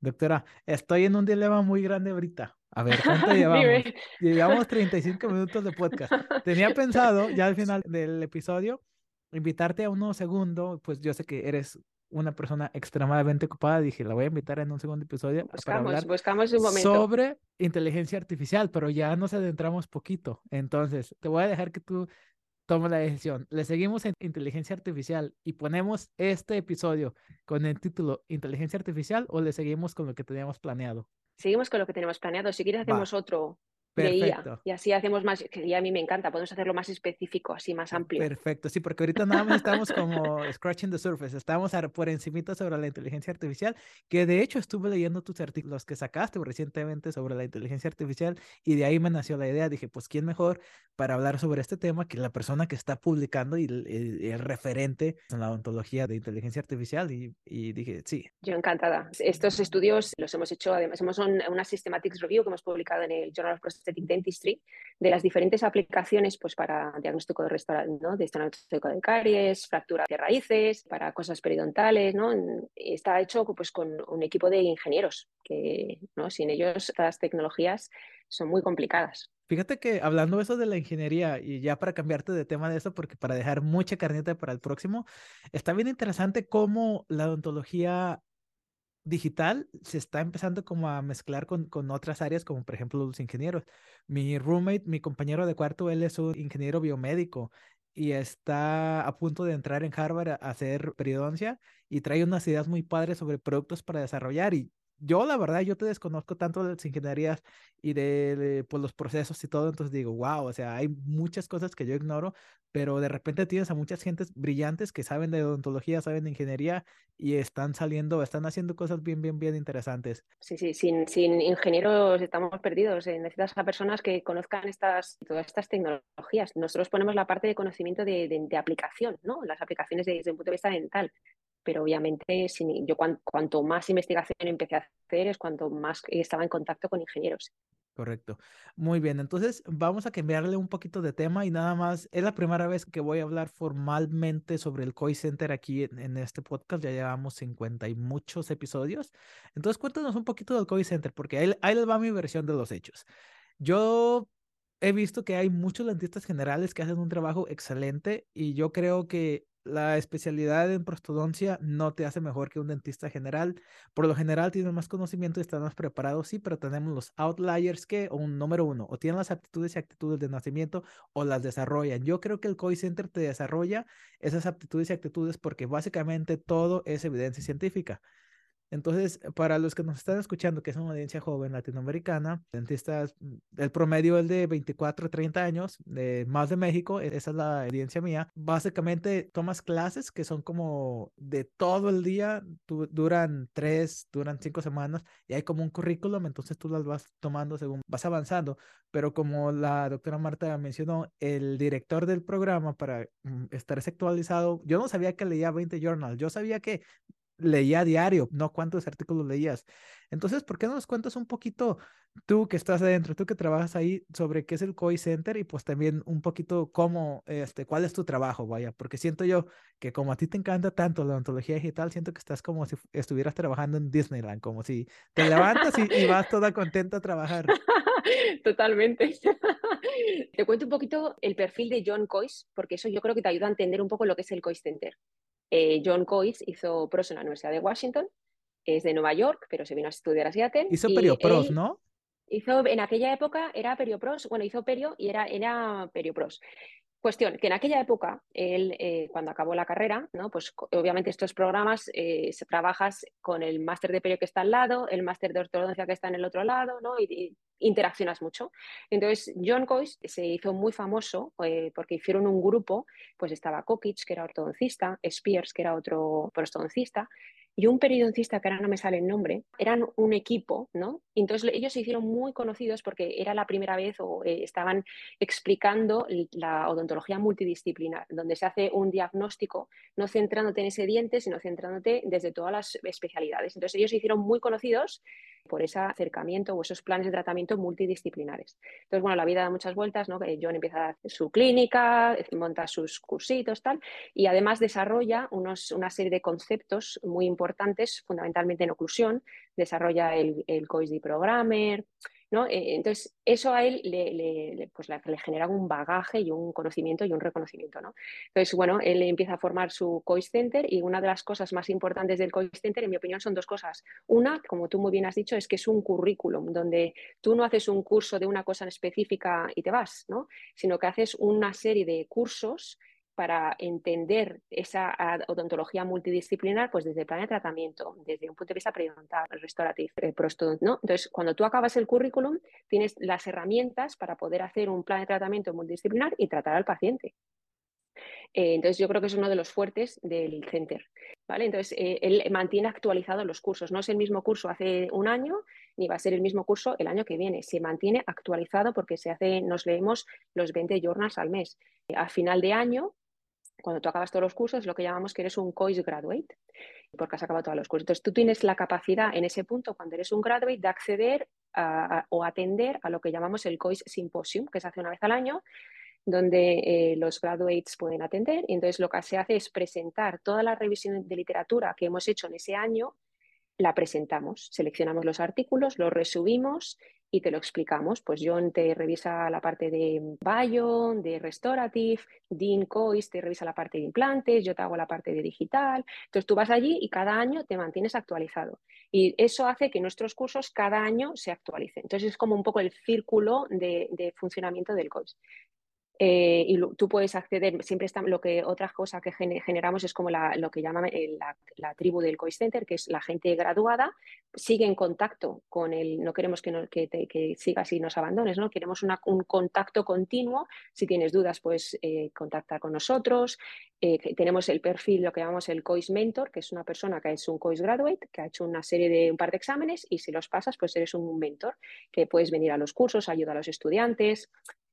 Doctora, estoy en un dilema muy grande ahorita. A ver, ¿cuánto llevamos? llevamos 35 minutos de podcast. Tenía pensado, ya al final del episodio, invitarte a uno segundo, pues yo sé que eres una persona extremadamente ocupada, dije, la voy a invitar en un segundo episodio para hablar buscamos un momento. sobre inteligencia artificial, pero ya nos adentramos poquito. Entonces, te voy a dejar que tú toma la decisión. Le seguimos en inteligencia artificial y ponemos este episodio con el título Inteligencia artificial o le seguimos con lo que teníamos planeado. Seguimos con lo que tenemos planeado. Si quieres hacemos otro Perfecto. Y así hacemos más, que a mí me encanta, podemos hacerlo más específico, así más amplio. Perfecto, sí, porque ahorita nada más estamos como scratching the surface, estamos por encimita sobre la inteligencia artificial, que de hecho estuve leyendo tus artículos que sacaste recientemente sobre la inteligencia artificial y de ahí me nació la idea, dije, pues quién mejor para hablar sobre este tema que la persona que está publicando y el, referente en la ontología de inteligencia artificial y, y, dije, sí. Yo encantada. Estos estudios los hemos hecho, además, hemos una systematics review que hemos publicado en el Journal of Dentistry, de las diferentes aplicaciones pues, para diagnóstico de ¿no? de diagnóstico de caries, fractura de raíces, para cosas periodontales. ¿no? Está hecho pues, con un equipo de ingenieros, que ¿no? sin ellos estas tecnologías son muy complicadas. Fíjate que hablando eso de la ingeniería, y ya para cambiarte de tema de eso, porque para dejar mucha carnita para el próximo, está bien interesante cómo la odontología digital se está empezando como a mezclar con, con otras áreas, como por ejemplo los ingenieros. Mi roommate, mi compañero de cuarto, él es un ingeniero biomédico y está a punto de entrar en Harvard a hacer periodoncia y trae unas ideas muy padres sobre productos para desarrollar y yo la verdad, yo te desconozco tanto de las ingenierías y de, pues, los procesos y todo, entonces digo, wow, o sea, hay muchas cosas que yo ignoro, pero de repente tienes a muchas gentes brillantes que saben de odontología, saben de ingeniería y están saliendo, están haciendo cosas bien, bien, bien interesantes. Sí, sí, sin, sin ingenieros estamos perdidos. Eh, necesitas a personas que conozcan estas, todas estas tecnologías. Nosotros ponemos la parte de conocimiento de, de, de aplicación, ¿no? Las aplicaciones desde un punto de vista dental pero obviamente yo cuanto más investigación empecé a hacer es cuanto más estaba en contacto con ingenieros. Correcto. Muy bien, entonces vamos a cambiarle un poquito de tema y nada más, es la primera vez que voy a hablar formalmente sobre el COI Center aquí en, este podcast, ya llevamos 50 y muchos episodios. Entonces cuéntanos un poquito del COI Center, porque ahí, ahí les va mi versión de los hechos. Yo he visto que hay muchos dentistas generales que hacen un trabajo excelente y yo creo que la especialidad en prostodoncia no te hace mejor que un dentista general. Por lo general tienes más conocimiento y estás más preparado, sí, pero tenemos los outliers que, un número uno, o tienen las aptitudes y actitudes de nacimiento o las desarrollan. Yo creo que el COI Center te desarrolla esas aptitudes y actitudes porque básicamente todo es evidencia científica. Entonces, para los que nos están escuchando, que es una audiencia joven latinoamericana, dentistas, mm, el promedio es de 24 a 30 años, de más de México, e-, esa es la audiencia mía. Básicamente tomas clases que son como de todo el día, duran tres, duran cinco semanas y hay como un currículum, entonces tú las vas tomando según vas avanzando. Pero como la doctora Marta mencionó, el director del programa para mm, estar actualizado, yo no sabía que leía 20 journals, yo sabía que leía diario, no cuántos artículos leías. Entonces, ¿por qué no nos cuentas un poquito tú que estás adentro, tú que trabajas ahí, sobre qué es el COI Center y pues también un poquito cómo, este, cuál es tu trabajo, vaya, porque siento yo que como a ti te encanta tanto la ontología digital, siento que estás como si estuvieras trabajando en Disneyland, como si te levantas y, vas toda contenta a trabajar. Totalmente. te cuento un poquito el perfil de John Coyce, porque eso yo creo que te ayuda a entender un poco lo que es el COI Center. Eh, John Coyce hizo pros en la Universidad de Washington, es de Nueva York, pero se vino a estudiar a Seattle. Hizo pros, ¿no? Hizo, en aquella época era Periopros, bueno, hizo Perio y era, era Periopros. Cuestión, que en aquella época, él, eh, cuando acabó la carrera, ¿no? pues obviamente estos programas eh, se trabajas con el máster de perio que está al lado, el máster de ortodoncia que está en el otro lado, ¿no? y, interaccionas mucho. Entonces, John Coyce se hizo muy famoso eh, porque hicieron un grupo, pues estaba Kokich, que era ortodoncista, Spears, que era otro ortodoncista, y un periodoncista, que ahora no me sale el nombre, eran un equipo, ¿no? entonces ellos se hicieron muy conocidos porque era la primera vez o eh, estaban explicando la odontología multidisciplinar, donde se hace un diagnóstico no centrándote en ese diente, sino centrándote desde todas las especialidades. Entonces ellos se hicieron muy conocidos por ese acercamiento o esos planes de tratamiento multidisciplinares. Entonces, bueno, la vida da muchas vueltas, ¿no? John empieza a hacer su clínica, monta sus cursitos, tal, y además desarrolla unos, una serie de conceptos muy importantes, fundamentalmente en oclusión, desarrolla el, el Programmer, eh, entonces, eso a él le, pues le, genera un bagaje y un conocimiento y un reconocimiento. ¿no? Entonces, bueno, él empieza a formar su COIS Center y una de las cosas más importantes del COIS Center, en mi opinión, son dos cosas. Una, como tú muy bien has dicho, es que es un currículum donde tú no haces un curso de una cosa específica y te vas, ¿no? sino que haces una serie de cursos para entender esa odontología multidisciplinar, pues desde el plan de tratamiento, desde un punto de vista periodontal, restaurativo, eh, ¿no? Entonces, cuando tú acabas el currículum, tienes las herramientas para poder hacer un plan de tratamiento multidisciplinar y tratar al paciente. Eh, entonces, yo creo que es uno de los fuertes del center. ¿vale? Entonces, eh, él mantiene actualizados los cursos. No es el mismo curso hace un año, ni va a ser el mismo curso el año que viene. Se mantiene actualizado porque se hace, nos leemos los 20 journals al mes. A final de año cuando tú acabas todos los cursos, lo que llamamos que eres un COIS graduate, porque has acabado todos los cursos. Entonces, tú tienes la capacidad en ese punto, cuando eres un graduate, de acceder o atender a lo que llamamos el COIS Symposium, que se hace una vez al año, donde eh, los graduates pueden atender. Y entonces, lo que se hace es presentar toda la revisión de literatura que hemos hecho en ese año, la presentamos, seleccionamos los artículos, los resubimos y te lo explicamos. Pues John te revisa la parte de Bio, de Restorative, Dean Cois te revisa la parte de implantes, yo te hago la parte de digital. Entonces tú vas allí y cada año te mantienes actualizado. Y eso hace que nuestros cursos cada año se actualicen. Entonces es como un poco el círculo de, de funcionamiento del COIS. Eh, y tú puedes acceder, siempre está, lo que otra cosa que generamos es como la, lo que llaman eh, la, tribu del COIS Center, que es la gente graduada, sigue en contacto con el, no queremos que, no, que, que sigas y nos abandones, ¿no? queremos un contacto continuo, si tienes dudas puedes eh, contactar con nosotros, tenemos el perfil, lo que llamamos el COIS Mentor, que es una persona que es un COIS Graduate, que ha hecho una serie de un par de exámenes y si los pasas pues eres un mentor, que puedes venir a los cursos, ayuda a los estudiantes,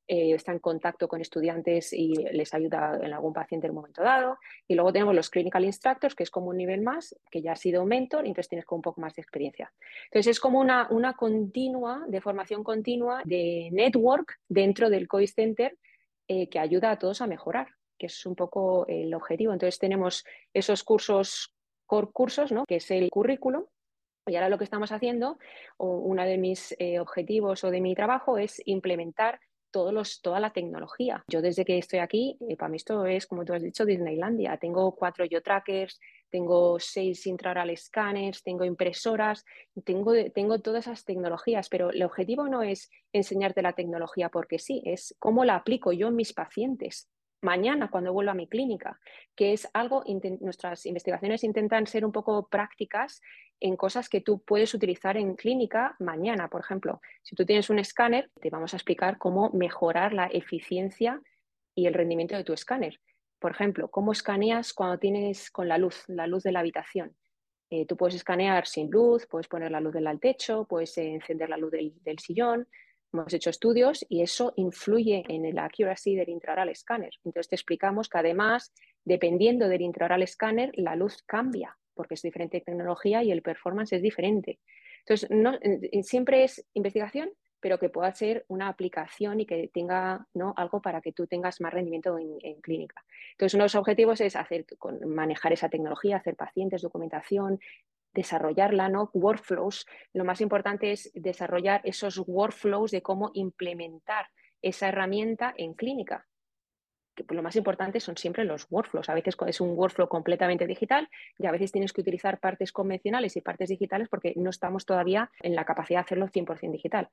eh, está en contacto con estudiantes y les ayuda en algún paciente en un momento dado. Y luego tenemos los Clinical Instructors, que es como un nivel más, que ya ha sido mentor, y entonces tienes como un poco más de experiencia. Entonces es como una, una continua, de formación continua, de network dentro del COIS Center eh, que ayuda a todos a mejorar, que es un poco el objetivo. Entonces tenemos esos cursos, core cursos, ¿no? que es el currículum, y ahora lo que estamos haciendo, o uno de mis eh, objetivos o de mi trabajo es implementar toda la tecnología. Yo desde que estoy aquí, eh, para mí esto es, como tú has dicho, Disneylandia. Tengo cuatro yo trackers, tengo seis intraoral scanners, tengo impresoras, tengo, tengo todas esas tecnologías, pero el objetivo no es enseñarte la tecnología porque sí, es cómo la aplico yo en mis pacientes mañana cuando vuelva a mi clínica, que es algo, nuestras investigaciones intentan ser un poco prácticas en cosas que tú puedes utilizar en clínica mañana. Por ejemplo, si tú tienes un escáner, te vamos a explicar cómo mejorar la eficiencia y el rendimiento de tu escáner. Por ejemplo, cómo escaneas cuando tienes con la luz, la luz de la habitación. Eh, tú puedes escanear sin luz, puedes poner la luz del techo, puedes encender la luz del, del sillón, Hemos hecho estudios y eso influye en el accuracy del intraoral scanner. Entonces te explicamos que además, dependiendo del intraoral scanner, la luz cambia porque es diferente tecnología y el performance es diferente. Entonces, no, siempre es investigación, pero que pueda ser una aplicación y que tenga algo para que tú tengas más rendimiento en, clínica. Entonces, uno de los objetivos es hacer, manejar esa tecnología, hacer pacientes, documentación, desarrollarla, ¿no? Workflows. Lo más importante es desarrollar esos workflows de cómo implementar esa herramienta en clínica. lo más importante son siempre los workflows. A veces es un workflow completamente digital y a veces tienes que utilizar partes convencionales y partes digitales porque no estamos todavía en la capacidad de hacerlo 100% digital.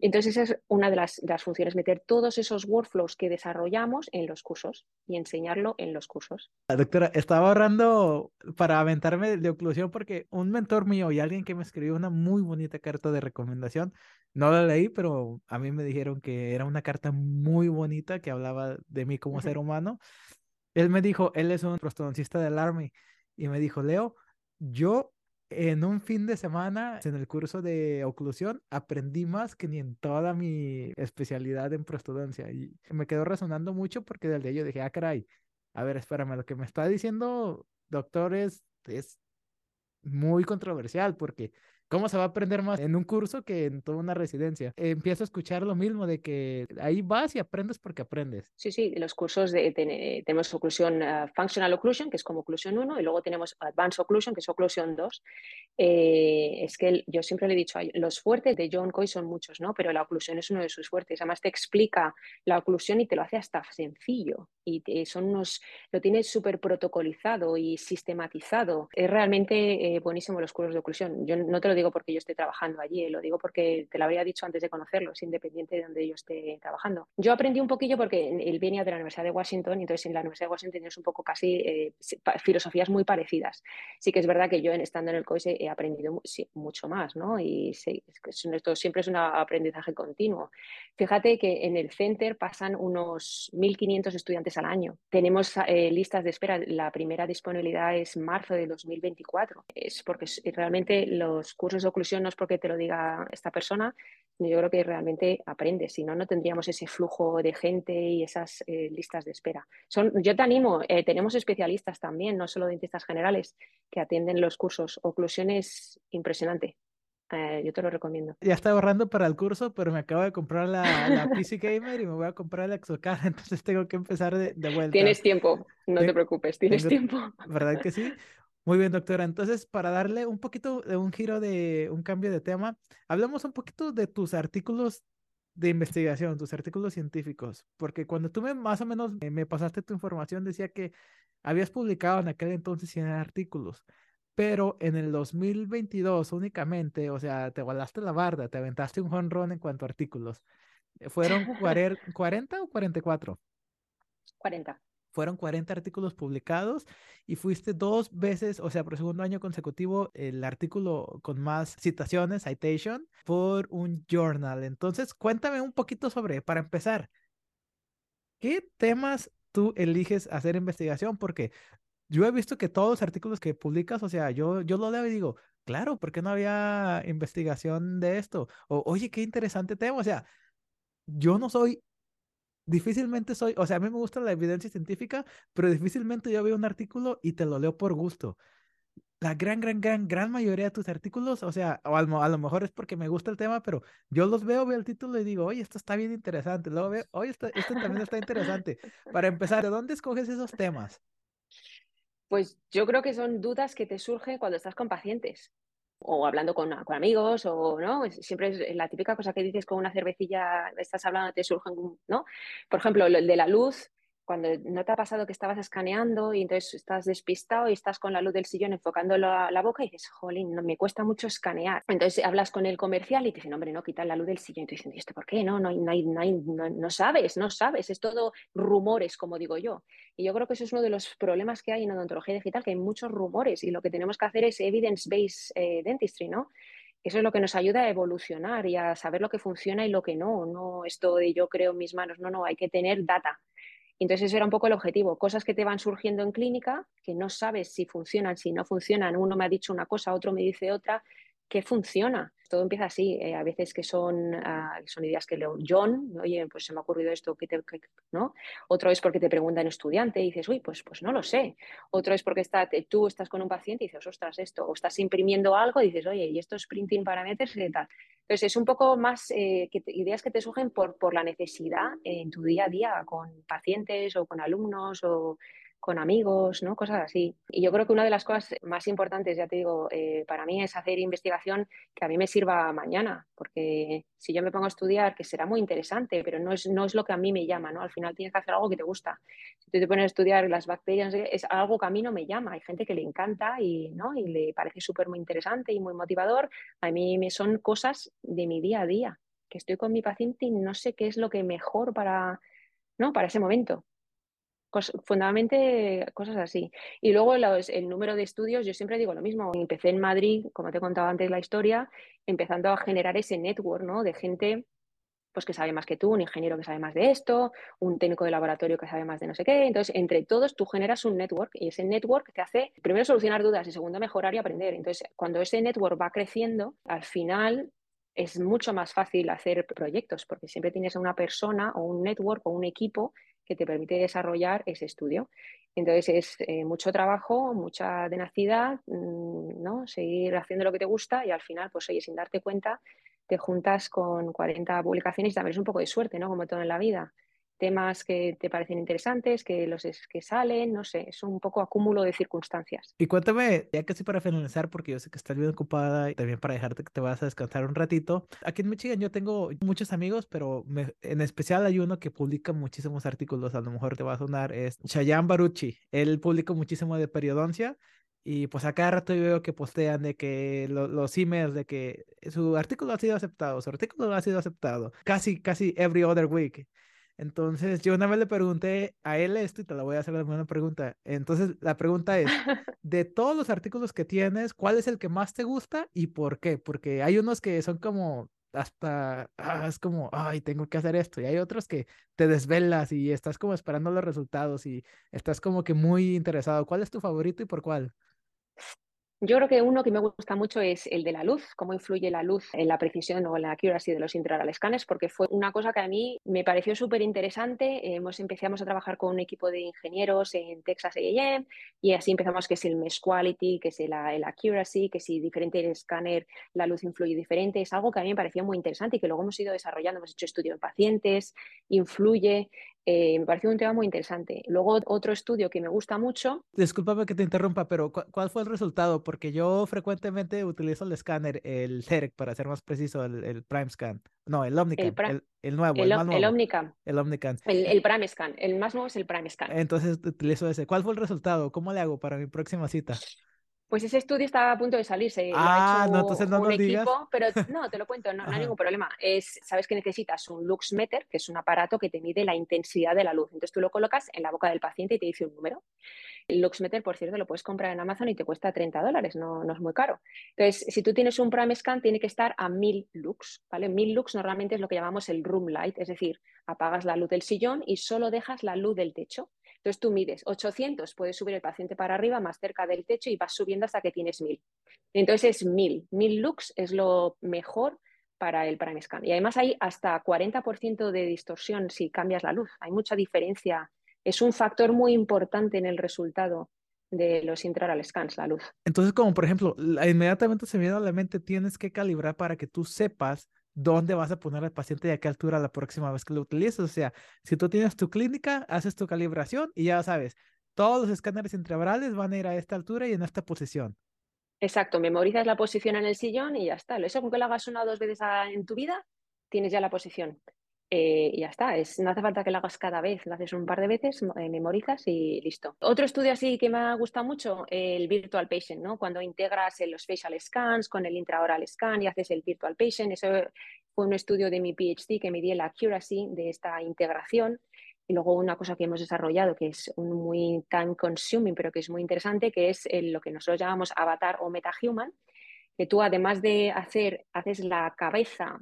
Entonces, esa es una de las, funciones, meter todos esos workflows que desarrollamos en los cursos y enseñarlo en los cursos. Doctora, estaba ahorrando para aventarme de oclusión porque un mentor mío y alguien que me escribió una muy bonita carta de recomendación, no la leí, pero a mí me dijeron que era una carta muy bonita que hablaba de mí como ser humano. Él me dijo, él es un prostodoncista del Army y me dijo, Leo, yo en un fin de semana en el curso de oclusión aprendí más que ni en toda mi especialidad en prostodoncia y me quedó resonando mucho porque del día yo dije, ah, caray, a ver, espérame, lo que me está diciendo doctor es, es muy controversial porque ¿Cómo se va a aprender más en un curso que en toda una residencia? Empiezo a escuchar lo mismo de que ahí vas y aprendes porque aprendes. Sí, sí, los cursos de, tenemos oclusión, uh, Functional Occlusion, que es como oclusión 1, y luego tenemos Advanced Occlusion, que es oclusión 2. Eh, es que yo siempre le he dicho, los fuertes de John Coy son muchos, ¿no? Pero la oclusión es uno de sus fuertes. Además te explica la oclusión y te lo hace hasta sencillo. Y son unos, lo tiene súper protocolizado y sistematizado. Es realmente eh, buenísimo los cursos de oclusión. Yo no te lo digo porque yo esté trabajando allí, lo digo porque te lo habría dicho antes de conocerlo, es independiente de donde yo esté trabajando. Yo aprendí un poquillo porque él venía de la Universidad de Washington, y entonces en la Universidad de Washington tienes un poco casi eh, filosofías muy parecidas. Sí que es verdad que yo estando en el COIS he aprendido mucho más, ¿no? Y esto siempre es un aprendizaje continuo. Fíjate que en el Center pasan unos 1.500 estudiantes al año. Tenemos eh, listas de espera, la primera disponibilidad es marzo de 2024. Es porque realmente los cursos de oclusión no es porque te lo diga esta persona, yo creo que realmente aprendes, si no, no tendríamos ese flujo de gente y esas eh, listas de espera. Yo te animo, eh, tenemos especialistas también, no solo dentistas generales, que atienden los cursos. Oclusión es impresionante. Eh, yo te lo recomiendo. Ya estaba ahorrando para el curso, pero me acabo de comprar la, la PC Gamer y me voy a comprar el Exocar, entonces tengo que empezar de, vuelta. Tienes tiempo, no te preocupes, tienes tiempo. ¿Verdad que sí? Muy bien, doctora. Entonces, para darle un poquito de un giro de un cambio de tema, hablamos un poquito de tus artículos de investigación, tus artículos científicos, porque cuando tú me, más o menos me, pasaste tu información, decía que habías publicado en aquel entonces 100 artículos, pero en el 2022 únicamente, o sea, te volaste la barda, te aventaste un honrón en cuanto a artículos. ¿Fueron 40 o 44? 40 fueron 40 artículos publicados y fuiste dos veces, o sea, por segundo año consecutivo, el artículo con más citaciones, citation, por un journal. Entonces, cuéntame un poquito sobre, para empezar, ¿qué temas tú eliges hacer investigación? Porque yo he visto que todos los artículos que publicas, o sea, yo, yo lo leo y digo, claro, ¿por qué no había investigación de esto? O, oye, qué interesante tema. O sea, yo no soy difícilmente soy, o sea, a mí me gusta la evidencia científica, pero difícilmente yo veo un artículo y te lo leo por gusto. La gran, gran, gran, gran mayoría de tus artículos, o sea, o a, lo mejor es porque me gusta el tema, pero yo los veo, veo el título y digo, oye, esto está bien interesante. Luego veo, oye, esto, esto también está interesante. Para empezar, ¿de dónde escoges esos temas? Pues yo creo que son dudas que te surgen cuando estás con pacientes o hablando con, amigos, o no, siempre es la típica cosa que dices con una cervecilla, estás hablando, te surgen, ¿no? Por ejemplo, el de la luz, cuando no te ha pasado que estabas escaneando y entonces estás despistado y estás con la luz del sillón enfocando la, boca y dices, jolín, no, me cuesta mucho escanear. Entonces hablas con el comercial y te dicen, hombre, no, quita la luz del sillón. Y te dicen, ¿y esto por qué? No, no, no, no, no, sabes, no sabes, es todo rumores, como digo yo. Y yo creo que eso es uno de los problemas que hay en odontología digital, que hay muchos rumores y lo que tenemos que hacer es evidence-based eh, dentistry, ¿no? Eso es lo que nos ayuda a evolucionar y a saber lo que funciona y lo que no. No esto de yo creo en mis manos, no, no, hay que tener data. Entonces ese era un poco el objetivo, cosas que te van surgiendo en clínica, que no sabes si funcionan, si no funcionan, uno me ha dicho una cosa, otro me dice otra, que funciona. Todo empieza así, eh, a veces que son, ah, son ideas que leo John, oye, pues se me ha ocurrido esto, te, ¿no? Otro es porque te preguntan estudiante y dices, uy, pues, pues no lo sé. Otro es porque tú estás con un paciente y dices, ostras, esto, o estás imprimiendo algo y dices, oye, y esto es printing parameters y tal. Entonces es un poco más eh, ideas que te surgen por, por la necesidad en tu día a día con pacientes o con alumnos o con amigos, ¿no? Cosas así. Y yo creo que una de las cosas más importantes, ya te digo, eh, para mí es hacer investigación que a mí me sirva mañana, porque si yo me pongo a estudiar, que será muy interesante, pero no es, no es lo que a mí me llama, ¿no? Al final tienes que hacer algo que te gusta. Si tú te pones a estudiar las bacterias, es algo que a mí no me llama. Hay gente que le encanta y, ¿no? y le parece súper muy interesante y muy motivador. A mí me son cosas de mi día a día, que estoy con mi paciente y no sé qué es lo que mejor para, ¿no? para ese momento fundamentalmente cosas así. Y luego el número de estudios, yo siempre digo lo mismo. Empecé en Madrid, como te he contado antes la historia, empezando a generar ese network ¿no? de gente pues que sabe más que tú, un ingeniero que sabe más de esto, un técnico de laboratorio que sabe más de no sé qué. Entonces, entre todos tú generas un network y ese network te hace, primero, solucionar dudas y segundo, mejorar y aprender. Entonces, cuando ese network va creciendo, al final es mucho más fácil hacer proyectos porque siempre tienes a una persona o un network o un equipo que te permite desarrollar ese estudio. Entonces es eh, mucho trabajo, mucha tenacidad, mm, ¿no? seguir haciendo lo que te gusta y al final, pues oye, sin darte cuenta, te juntas con 40 publicaciones y también es un poco de suerte, ¿no? Como todo en la vida temas que te parecen interesantes, que los que salen, no sé, es un poco acúmulo de circunstancias. Y cuéntame, ya casi para finalizar, porque yo sé que estás bien ocupada y también para dejarte que te vas a descansar un ratito. Aquí en Michigan yo tengo muchos amigos, pero en especial hay uno que publica muchísimos artículos, a lo mejor te va a sonar, es Chayan Baruchi. Él publica muchísimo de periodoncia y pues a cada rato yo veo que postean de que los emails de que su artículo ha sido aceptado, su artículo ha sido aceptado, casi, casi every other week. Entonces, yo una vez le pregunté a él esto y te la voy a hacer la misma pregunta. Entonces, la pregunta es, de todos los artículos que tienes, ¿cuál es el que más te gusta y por qué? Porque hay unos que son como hasta, ah, es como, ay, tengo que hacer esto. Y hay otros que te desvelas y estás como esperando los resultados y estás como que muy interesado. ¿Cuál es tu favorito y por cuál? Yo creo que uno que me gusta mucho es el de la luz, cómo influye la luz en la precisión o en la accuracy de los intraoral scanners, porque fue una cosa que a mí me pareció súper interesante. Hemos, empezamos a trabajar con un equipo de ingenieros en Texas A&M y así empezamos que es el mesh quality, que es el, el accuracy, que si diferente el escáner la luz influye diferente. Es algo que a mí me pareció muy interesante y que luego hemos ido desarrollando. Hemos hecho estudios en pacientes, influye. Eh, me pareció un tema muy interesante. Luego, otro estudio que me gusta mucho. Discúlpame que te interrumpa, pero ¿cuál fue el resultado? Porque yo frecuentemente utilizo el escáner, el CEREC, para ser más preciso, el, el Prime Scan. No, el Omnicam, el, el, nuevo, el, más nuevo. El Omnicam. El Omnicam. El, Prime Scan, el más nuevo es el Prime Scan. Entonces utilizo ese. ¿Cuál fue el resultado? ¿Cómo le hago para mi próxima cita? Pues ese estudio está a punto de salirse. Ah, no, entonces no un equipo, pero no, te lo cuento, no, hay ningún problema. Es, sabes que necesitas un Luxmeter, que es un aparato que te mide la intensidad de la luz. Entonces tú lo colocas en la boca del paciente y te dice un número. El Luxmeter, por cierto, lo puedes comprar en Amazon y te cuesta 30 dólares, no, no es muy caro. Entonces, si tú tienes un Prime Scan, tiene que estar a 1000 lux, ¿vale? 1000 lux normalmente es lo que llamamos el room light, es decir, apagas la luz del sillón y solo dejas la luz del techo. Entonces tú mides 800, puedes subir el paciente para arriba más cerca del techo y vas subiendo hasta que tienes 1000. Entonces es 1000. 1000 lux es lo mejor para el prime scan. Y además hay hasta 40% de distorsión si cambias la luz. Hay mucha diferencia. Es un factor muy importante en el resultado de los intraoral scans, la luz. Entonces, como por ejemplo, inmediatamente se viene a la mente, tienes que calibrar para que tú sepas dónde vas a poner al paciente y a qué altura la próxima vez que lo utilices. O sea, si tú tienes tu clínica, haces tu calibración y ya sabes, todos los escáneres intraorales van a ir a esta altura y en esta posición. Exacto, memorizas la posición en el sillón y ya está. Eso con que lo hagas una o dos veces en tu vida, tienes ya la posición. Eh, y ya está, es, no hace falta que lo hagas cada vez, lo haces un par de veces, eh, memorizas y listo. Otro estudio así que me gusta mucho, el Virtual Patient, ¿no? Cuando integras los facial scans con el intraoral scan y haces el Virtual Patient, eso fue un estudio de mi PhD que medía la accuracy de esta integración. Y luego una cosa que hemos desarrollado que es un muy time consuming, pero que es muy interesante, que es lo que nosotros llamamos avatar o metahuman, que tú además de hacer, haces la cabeza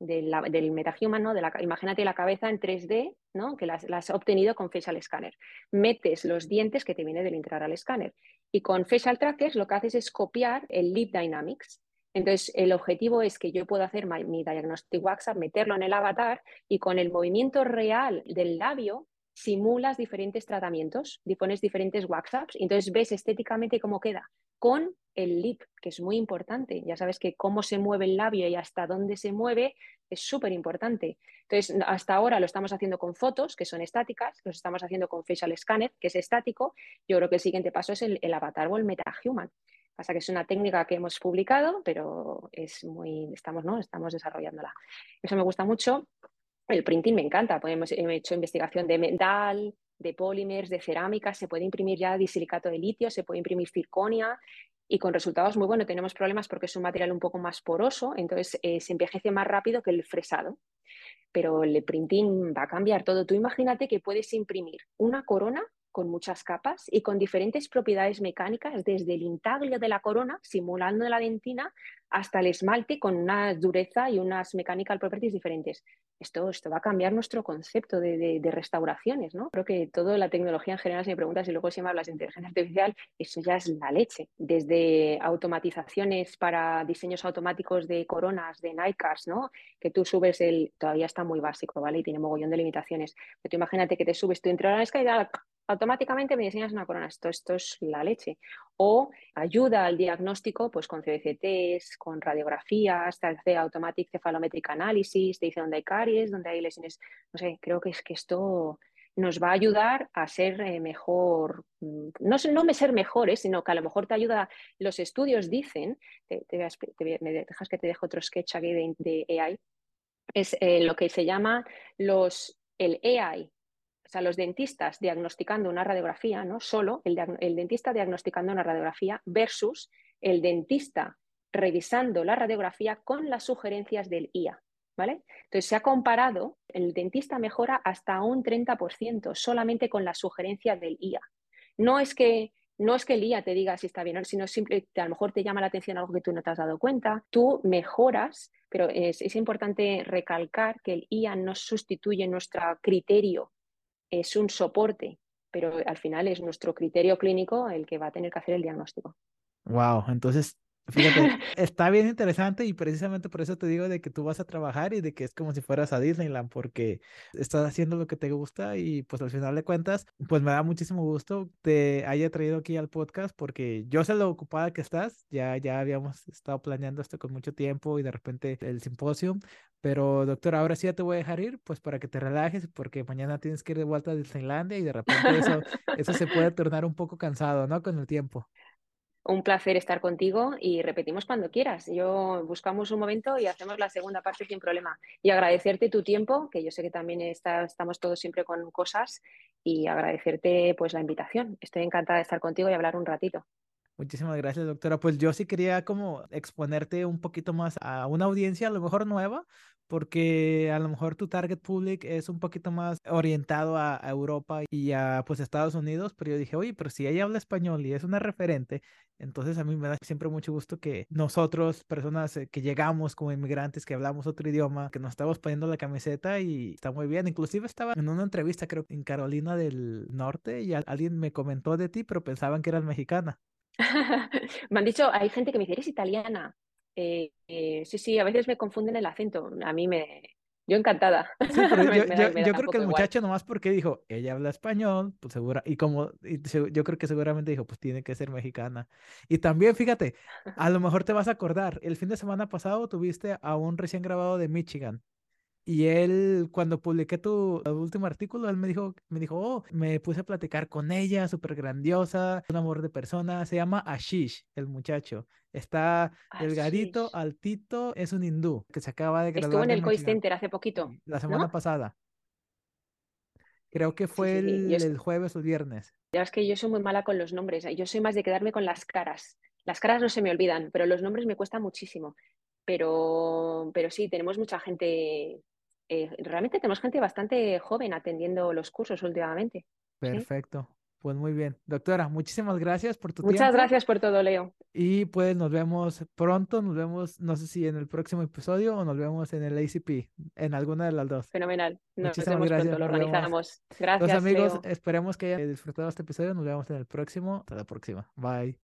del metahuman, ¿no? de la, imagínate la cabeza en 3D, ¿no? que las, has obtenido con Facial Scanner. Metes los dientes que te viene del intraoral scanner. Y con Facial Trackers lo que haces es copiar el Lip Dynamics. Entonces, el objetivo es que yo pueda hacer mi, diagnostic WhatsApp, meterlo en el avatar y con el movimiento real del labio simulas diferentes tratamientos, pones diferentes WhatsApps y entonces ves estéticamente cómo queda con el lip, que es muy importante. Ya sabes que cómo se mueve el labio y hasta dónde se mueve es súper importante. Entonces, hasta ahora lo estamos haciendo con fotos, que son estáticas, lo estamos haciendo con facial scanner, que es estático. Yo creo que el siguiente paso es el, el avatar o el metahuman. Pasa que es una técnica que hemos publicado, pero es muy, estamos, ¿no? estamos desarrollándola. Eso me gusta mucho. El printing me encanta. Hemos hecho investigación de metal, de polímeros, de cerámica, se puede imprimir ya disilicato de litio, se puede imprimir circonia y con resultados muy buenos. Tenemos problemas porque es un material un poco más poroso, entonces eh, se envejece más rápido que el fresado. Pero el printing va a cambiar todo. Tú imagínate que puedes imprimir una corona con muchas capas y con diferentes propiedades mecánicas, desde el intaglio de la corona, simulando la dentina, hasta el esmalte con una dureza y unas mechanical properties diferentes. Esto, esto va a cambiar nuestro concepto de, restauraciones, ¿no? Creo que toda la tecnología en general, si me preguntas y luego si me hablas de inteligencia artificial, eso ya es la leche. Desde automatizaciones para diseños automáticos de coronas, de Nightcars, ¿no? Que tú subes el... Todavía está muy básico, ¿vale? Y tiene mogollón de limitaciones. Pero tú imagínate que te subes tú entre la escalera automáticamente me diseñas una corona. Esto, esto es la leche. O ayuda al diagnóstico pues, con CBCTs, con radiografías, te hace automatic cephalometric analysis, te dice dónde hay caries, dónde hay lesiones. No sé, creo que es que esto nos va a ayudar a ser eh, mejor, mm, no, no me ser mejores, sino que a lo mejor te ayuda, los estudios dicen, te, me dejas que te dejo otro sketch aquí de, AI, es eh, lo que se llama los, el AI, o sea, los dentistas diagnosticando una radiografía, no solo el, dentista diagnosticando una radiografía versus el dentista revisando la radiografía con las sugerencias del IA. ¿Vale? Entonces se ha comparado, el dentista mejora hasta un 30% solamente con la sugerencia del IA. No es que no es que el IA te diga si está bien, sino simplemente a lo mejor te llama la atención algo que tú no te has dado cuenta, tú mejoras, pero es importante recalcar que el IA no sustituye nuestro criterio es un soporte, pero al final es nuestro criterio clínico el que va a tener que hacer el diagnóstico. Wow, entonces Fíjate, está bien interesante y precisamente por eso te digo de que tú vas a trabajar y de que es como si fueras a Disneyland porque estás haciendo lo que te gusta y pues al final de cuentas, pues me da muchísimo gusto te haya traído aquí al podcast porque yo sé lo ocupada que estás, ya, ya habíamos estado planeando esto con mucho tiempo y de repente el simposio, pero doctor, ahora sí ya te voy a dejar ir pues para que te relajes porque mañana tienes que ir de vuelta a Disneylandia y de repente eso, eso se puede tornar un poco cansado, ¿no? Con el tiempo. Un placer estar contigo y repetimos cuando quieras. Yo buscamos un momento y hacemos la segunda parte sin problema. Y agradecerte tu tiempo, que yo sé que también estamos todos siempre con cosas, y agradecerte pues la invitación. Estoy encantada de estar contigo y hablar un ratito. Muchísimas gracias, doctora. Pues yo sí quería como exponerte un poquito más a una audiencia a lo mejor nueva, porque a lo mejor tu target public es un poquito más orientado a, Europa y a pues Estados Unidos, pero yo dije, oye, pero si ella habla español y es una referente, entonces a mí me da siempre mucho gusto que nosotros, personas eh, que llegamos como inmigrantes, que hablamos otro idioma, que nos estamos poniendo la camiseta y está muy bien. Inclusive estaba en una entrevista, creo, en Carolina del Norte y alguien me comentó de ti, pero pensaban que eras mexicana. me han dicho, hay gente que me dice, eres italiana. Eh, eh, sí, sí, a veces me confunden el acento. A mí me. Yo encantada. yo, creo que el muchacho nomás porque dijo, ella habla español, pues segura, y como yo creo que seguramente dijo, pues tiene que ser mexicana. Y también, fíjate, a lo mejor te vas a acordar, el fin de semana pasado tuviste a un recién grabado de Michigan. Y él, cuando publiqué tu último artículo, él me dijo, me dijo, oh, me puse a platicar con ella, súper grandiosa, un amor de persona, se llama Ashish, el muchacho. Está delgadito, altito, es un hindú que se acaba de graduar. Estuvo en el Koi Center hace poquito. La semana pasada. Creo que fue el, el, jueves o el viernes. Ya es que yo soy muy mala con los nombres. Yo soy más de quedarme con las caras. Las caras no se me olvidan, pero los nombres me cuesta muchísimo. Pero, pero sí, tenemos mucha gente eh, realmente tenemos gente bastante joven atendiendo los cursos últimamente. Perfecto. Pues muy bien. Doctora, muchísimas gracias por tu tiempo. Muchas gracias por todo, Leo. Y pues nos vemos pronto, nos vemos, no sé si en el próximo episodio o nos vemos en el ACP, en alguna de las dos. Fenomenal. muchísimas gracias. lo organizamos. Gracias. Los amigos, esperemos que hayan disfrutado este episodio. Nos vemos en el próximo. Hasta la próxima. Bye.